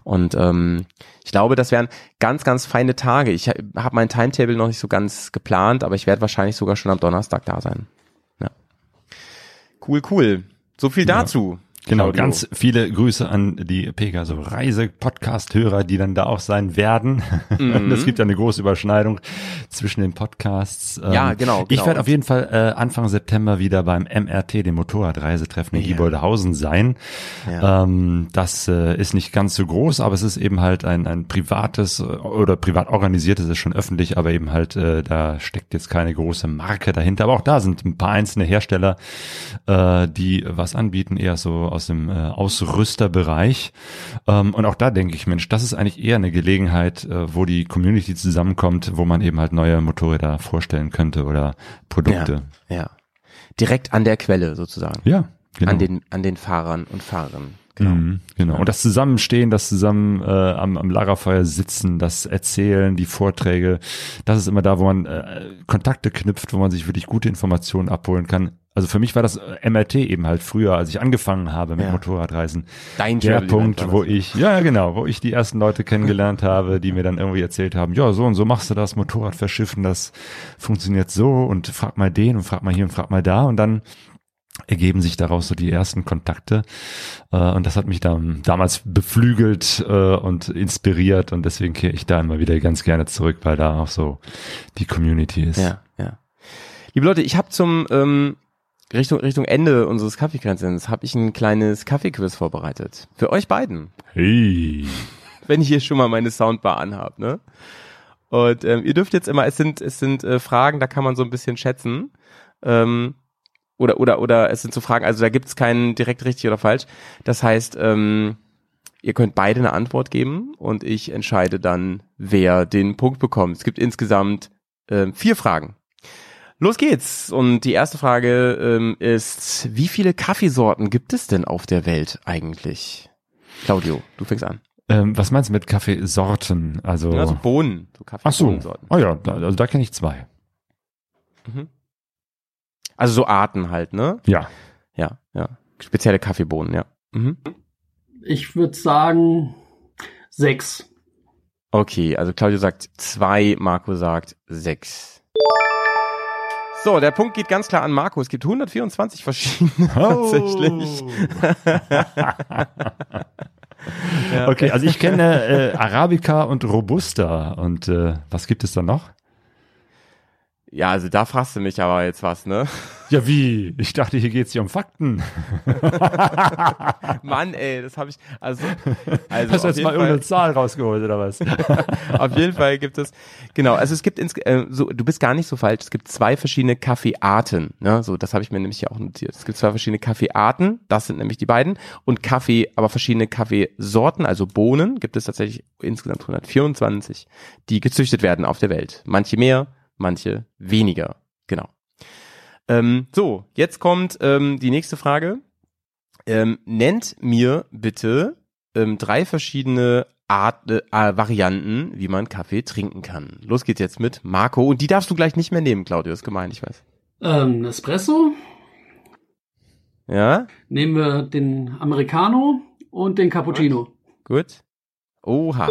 Und ähm, ich glaube, das wären ganz, ganz feine Tage. Ich habe mein Timetable noch nicht so ganz geplant, aber ich werde wahrscheinlich sogar schon am Donnerstag da sein. Ja. Cool, cool. So viel dazu. Genau, Claudio. ganz viele Grüße an die Pegaso Reise Podcast Hörer, die dann da auch sein werden. Mhm. Es gibt ja eine große Überschneidung zwischen den Podcasts. Ja, Ähm, genau, Ich genau. werde auf jeden Fall äh, Anfang September wieder beim MRT, dem Motorradreisetreffen in Ja. Gieboldehausen sein. Ja. Ähm, das äh, ist nicht ganz so groß, aber es ist eben halt ein, ein privates äh, oder privat organisiertes, ist schon öffentlich, aber eben halt, äh, da steckt jetzt keine große Marke dahinter. Aber auch da sind ein paar einzelne Hersteller, äh, die was anbieten, eher so aus dem äh, Ausrüsterbereich. Ähm, und auch da denke ich, Mensch, das ist eigentlich eher eine Gelegenheit, äh, wo die Community zusammenkommt, wo man eben halt neue Motorräder vorstellen könnte oder Produkte. Ja. Direkt an der Quelle sozusagen. Ja, genau. An den, an den Fahrern und Fahrerinnen. Genau. Mhm, genau. Und das Zusammenstehen, das zusammen äh, am, am Lagerfeuer sitzen, das Erzählen, die Vorträge, das ist immer da, wo man äh, Kontakte knüpft, wo man sich wirklich gute Informationen abholen kann. Also für mich war das äh, MRT eben halt früher, als ich angefangen habe mit Ja. Motorradreisen. Dein Der Punkt, wo das. ich, ja ja, genau, wo ich die ersten Leute kennengelernt habe, die mir dann irgendwie erzählt haben, ja, so und so machst du das, Motorrad verschiffen, das funktioniert so und frag mal den und frag mal hier und frag mal da und dann ergeben sich daraus so die ersten Kontakte äh, und das hat mich dann damals beflügelt äh, und inspiriert und deswegen kehre ich da immer wieder ganz gerne zurück, weil da auch so die Community ist. Ja, ja. Liebe Leute, ich habe zum ähm, Richtung Richtung Ende unseres Kaffeekränzens habe ich ein kleines Kaffeequiz vorbereitet für euch beiden. Hey. wenn ich hier schon mal meine Soundbar anhab, ne? Und ähm, ihr dürft jetzt immer, es sind es sind äh, Fragen, da kann man so ein bisschen schätzen. Ähm, oder oder oder es sind so Fragen, also da gibt es keinen direkt richtig oder falsch. Das heißt, ähm, ihr könnt beide eine Antwort geben und ich entscheide dann, wer den Punkt bekommt. Es gibt insgesamt ähm, vier Fragen. Los geht's. Und die erste Frage ähm, ist, wie viele Kaffeesorten gibt es denn auf der Welt eigentlich? Claudio, du fängst an. Ähm, was meinst du mit Kaffeesorten? Also, Also Bohnen, so ach so, oh ja, da, also da kenne ich zwei. Also so Arten halt, ne? Ja. Ja, ja. Spezielle Kaffeebohnen, ja. Mhm. Ich würde sagen sechs. Okay, also Claudio sagt zwei, Marco sagt sechs. So, der Punkt geht ganz klar an Marco. Es gibt 124 verschiedene Oh. tatsächlich. Ja. Okay, also ich kenne äh, Arabica und Robusta und äh, was gibt es da noch? Ja, also da fragst du mich aber jetzt was, ne? Ja, wie? Ich dachte, hier geht's hier um Fakten. Mann, ey, das habe ich, also, also Hast du jetzt mal Fall, irgendeine Zahl rausgeholt oder was? auf jeden Fall gibt es, genau, also es gibt, ins, äh, so, du bist gar nicht so falsch, es gibt zwei verschiedene Kaffeearten, ne? so, das habe ich mir nämlich hier auch notiert. Es gibt zwei verschiedene Kaffeearten, das sind nämlich die beiden, und Kaffee, aber verschiedene Kaffeesorten, also Bohnen, gibt es tatsächlich insgesamt 124, die gezüchtet werden auf der Welt. Manche mehr, manche weniger, genau. Ähm, so, jetzt kommt ähm, die nächste Frage. Ähm, nennt mir bitte ähm, drei verschiedene Art, äh, Varianten, wie man Kaffee trinken kann. Los geht's jetzt mit Marco. Und die darfst du gleich nicht mehr nehmen, Claudio. Ist gemein, ich weiß. Ähm, Espresso. Ja, Nehmen wir den Americano und den Cappuccino. gut. Oha.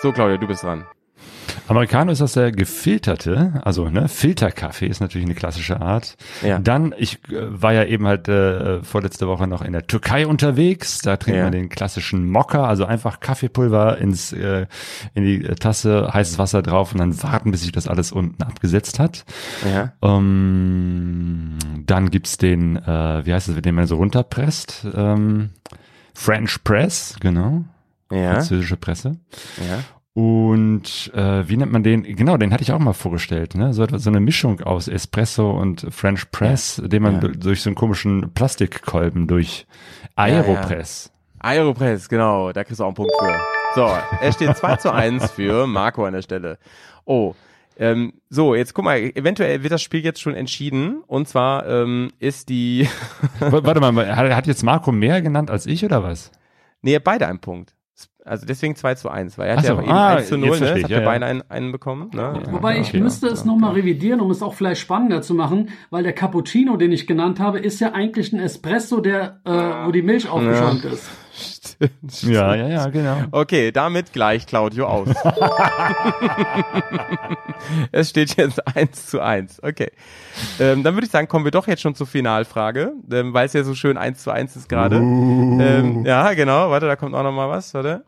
So, Claudio, du bist dran. Americano ist das der gefilterte, also ne, Filterkaffee ist natürlich eine klassische Art. Ja. Dann, ich äh, war ja eben halt äh, vorletzte Woche noch in der Türkei unterwegs, da trinkt Ja. man den klassischen Mokka, also einfach Kaffeepulver ins äh, in die Tasse, heißes Wasser drauf und dann warten, bis sich das alles unten abgesetzt hat. Ja. Ähm, dann gibt's den, äh, wie heißt es, den man so runterpresst? Ähm, French Press, genau. Ja. Französische Presse. Ja. Und äh, wie nennt man den? Genau, den hatte ich auch mal vorgestellt. Ne? So, so eine Mischung aus Espresso und French Press, den man Ja. du- durch so einen komischen Plastikkolben durch Aeropress. Aeropress, genau. Da kriegst du auch einen Punkt für. So, es steht 2 zu 1 für Marco an der Stelle. Oh, ähm, so, jetzt guck mal, eventuell wird das Spiel jetzt schon entschieden. Und zwar ähm, ist die, Warte mal, hat, hat jetzt Marco mehr genannt als ich oder was? nee, beide einen Punkt. Also deswegen 2 zu 1, weil er hat Ach ja so, eben ah, 1 zu jetzt 0, ne? ich, habt ja, ihr ja. beide einen, einen bekommen, ne? Wobei ich okay. müsste es nochmal revidieren, um es auch vielleicht spannender zu machen, weil der Cappuccino, den ich genannt habe, ist ja eigentlich ein Espresso, der, äh, wo die Milch aufgeschäumt ist. Ja, ja, ja, genau. Okay, damit gleicht Claudio aus. es steht jetzt 1 zu 1. Okay. Ähm, dann würde ich sagen, kommen wir doch jetzt schon zur Finalfrage, ähm, weil es ja so schön 1 zu 1 ist gerade. Ähm, ja, genau. Warte, da kommt auch noch mal was. Warte.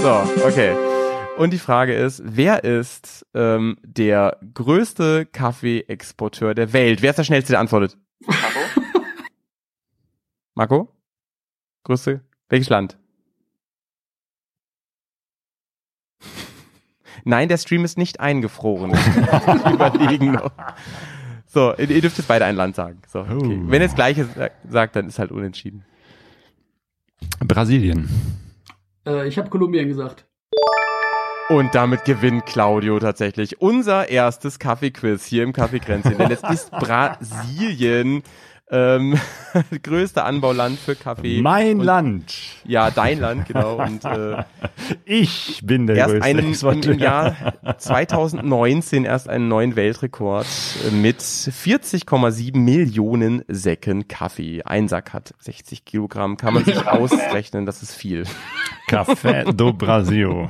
So, okay. Und die Frage ist, wer ist ähm, der größte Kaffeeexporteur der Welt? Wer ist der schnellste, der antwortet? Marco? Größte? Welches Land? Nein, der Stream ist nicht eingefroren. Überlegen noch. So, ihr, ihr dürft jetzt beide ein Land sagen. So, okay. Oh. Wenn ihr das gleiche sa- sagt, dann ist halt unentschieden. Brasilien. Äh, ich habe Kolumbien gesagt. Und damit gewinnt Claudio tatsächlich unser erstes Kaffeequiz hier im Kaffeekränzchen. Denn es ist Brasilien. Ähm, größte Anbauland für Kaffee. Mein und, Land. Ja, dein Land, genau. Und äh, Ich bin der erst größte einen, Exporteur. im Jahr 2019 erst einen neuen Weltrekord äh, mit 40,7 Millionen Säcken Kaffee. Ein Sack hat 60 Kilogramm, kann man sich ausrechnen, das ist viel. Café do Brasil.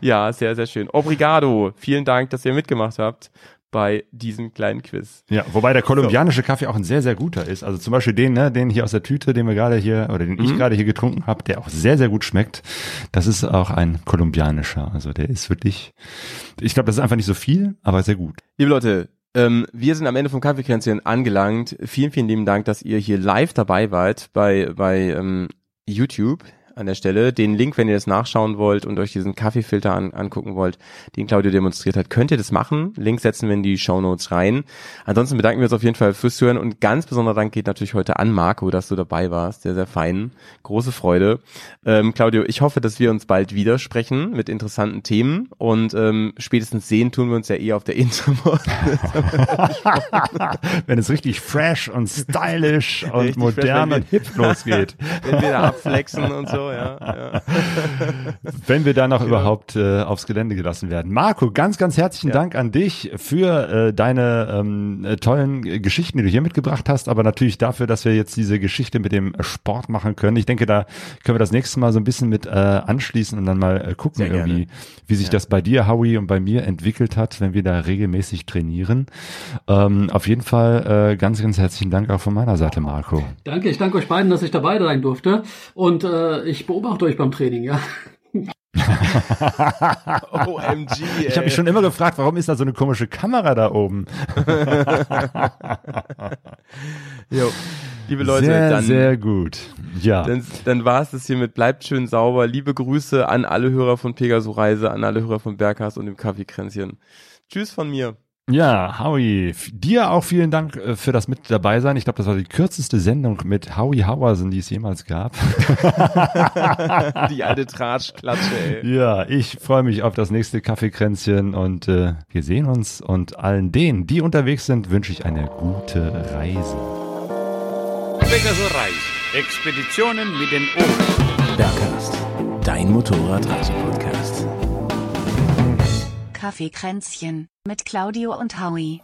Ja, sehr, sehr schön. Obrigado. Vielen Dank, dass ihr mitgemacht habt bei diesem kleinen Quiz. Ja, wobei der kolumbianische Kaffee auch ein sehr, sehr guter ist. Also zum Beispiel den, ne, den hier aus der Tüte, den wir gerade hier, oder den Mhm. ich gerade hier getrunken habe, der auch sehr, sehr gut schmeckt. Das ist auch ein kolumbianischer. Also der ist wirklich, ich glaube, das ist einfach nicht so viel, aber sehr gut. Liebe Leute, ähm, wir sind am Ende vom Kaffeekränzchen angelangt. Vielen, vielen lieben Dank, dass ihr hier live dabei wart bei, bei ähm, YouTube an der Stelle. Den Link, wenn ihr das nachschauen wollt und euch diesen Kaffeefilter an, angucken wollt, den Claudio demonstriert hat, könnt ihr das machen. Link setzen wir in die Show Notes rein. Ansonsten bedanken wir uns auf jeden Fall fürs Zuhören und ganz besonderer Dank geht natürlich heute an Marco, dass du dabei warst. Sehr, sehr fein. Große Freude. Ähm, Claudio, ich hoffe, dass wir uns bald wieder sprechen mit interessanten Themen und ähm, spätestens sehen tun wir uns ja eh auf der Intermod. Wenn es richtig fresh und stylisch und Richtig modern und hip losgeht. wenn wir da abflexen und so, ja. ja. Wenn wir dann noch überhaupt äh, aufs Gelände gelassen werden. Marco, ganz, ganz herzlichen Ja. Dank an dich für äh, deine ähm, äh, tollen Geschichten, die du hier mitgebracht hast, aber natürlich dafür, dass wir jetzt diese Geschichte mit dem Sport machen können. Ich denke, da können wir das nächste Mal so ein bisschen mit äh, anschließen und dann mal äh, gucken, irgendwie, wie sich das bei dir, Howie, und bei mir entwickelt hat, wenn wir da regelmäßig trainieren. Ähm, auf jeden Fall äh, ganz, ganz herzlichen Dank auch von meiner Seite, Marco. Danke, ich danke euch beiden, dass ich dabei sein durfte. Und äh, ich beobachte euch beim Training, ja. OMG, ey. Ich habe mich schon immer gefragt, warum ist da so eine komische Kamera da oben? Jo. Liebe Leute, sehr, dann, sehr gut. Ja. dann, dann war es das hiermit. Bleibt schön sauber. Liebe Grüße an alle Hörer von Pegaso Reise, an alle Hörer von Berghast und dem Kaffeekränzchen. Tschüss von mir. Ja, Howie, dir auch vielen Dank äh, für das mit dabei sein. Ich glaube, das war die kürzeste Sendung mit Howie Hauersen, die es jemals gab. Die alte Tratschklatsche, ey. ja, ich freue mich auf das nächste Kaffeekränzchen und äh, wir sehen uns und allen denen, die unterwegs sind, wünsche ich eine gute Reise. Pegaso Reise. Expeditionen mit den Ohren. Bergcast, dein Motorradreisepodcast. Kaffeekränzchen mit Claudio und Howie.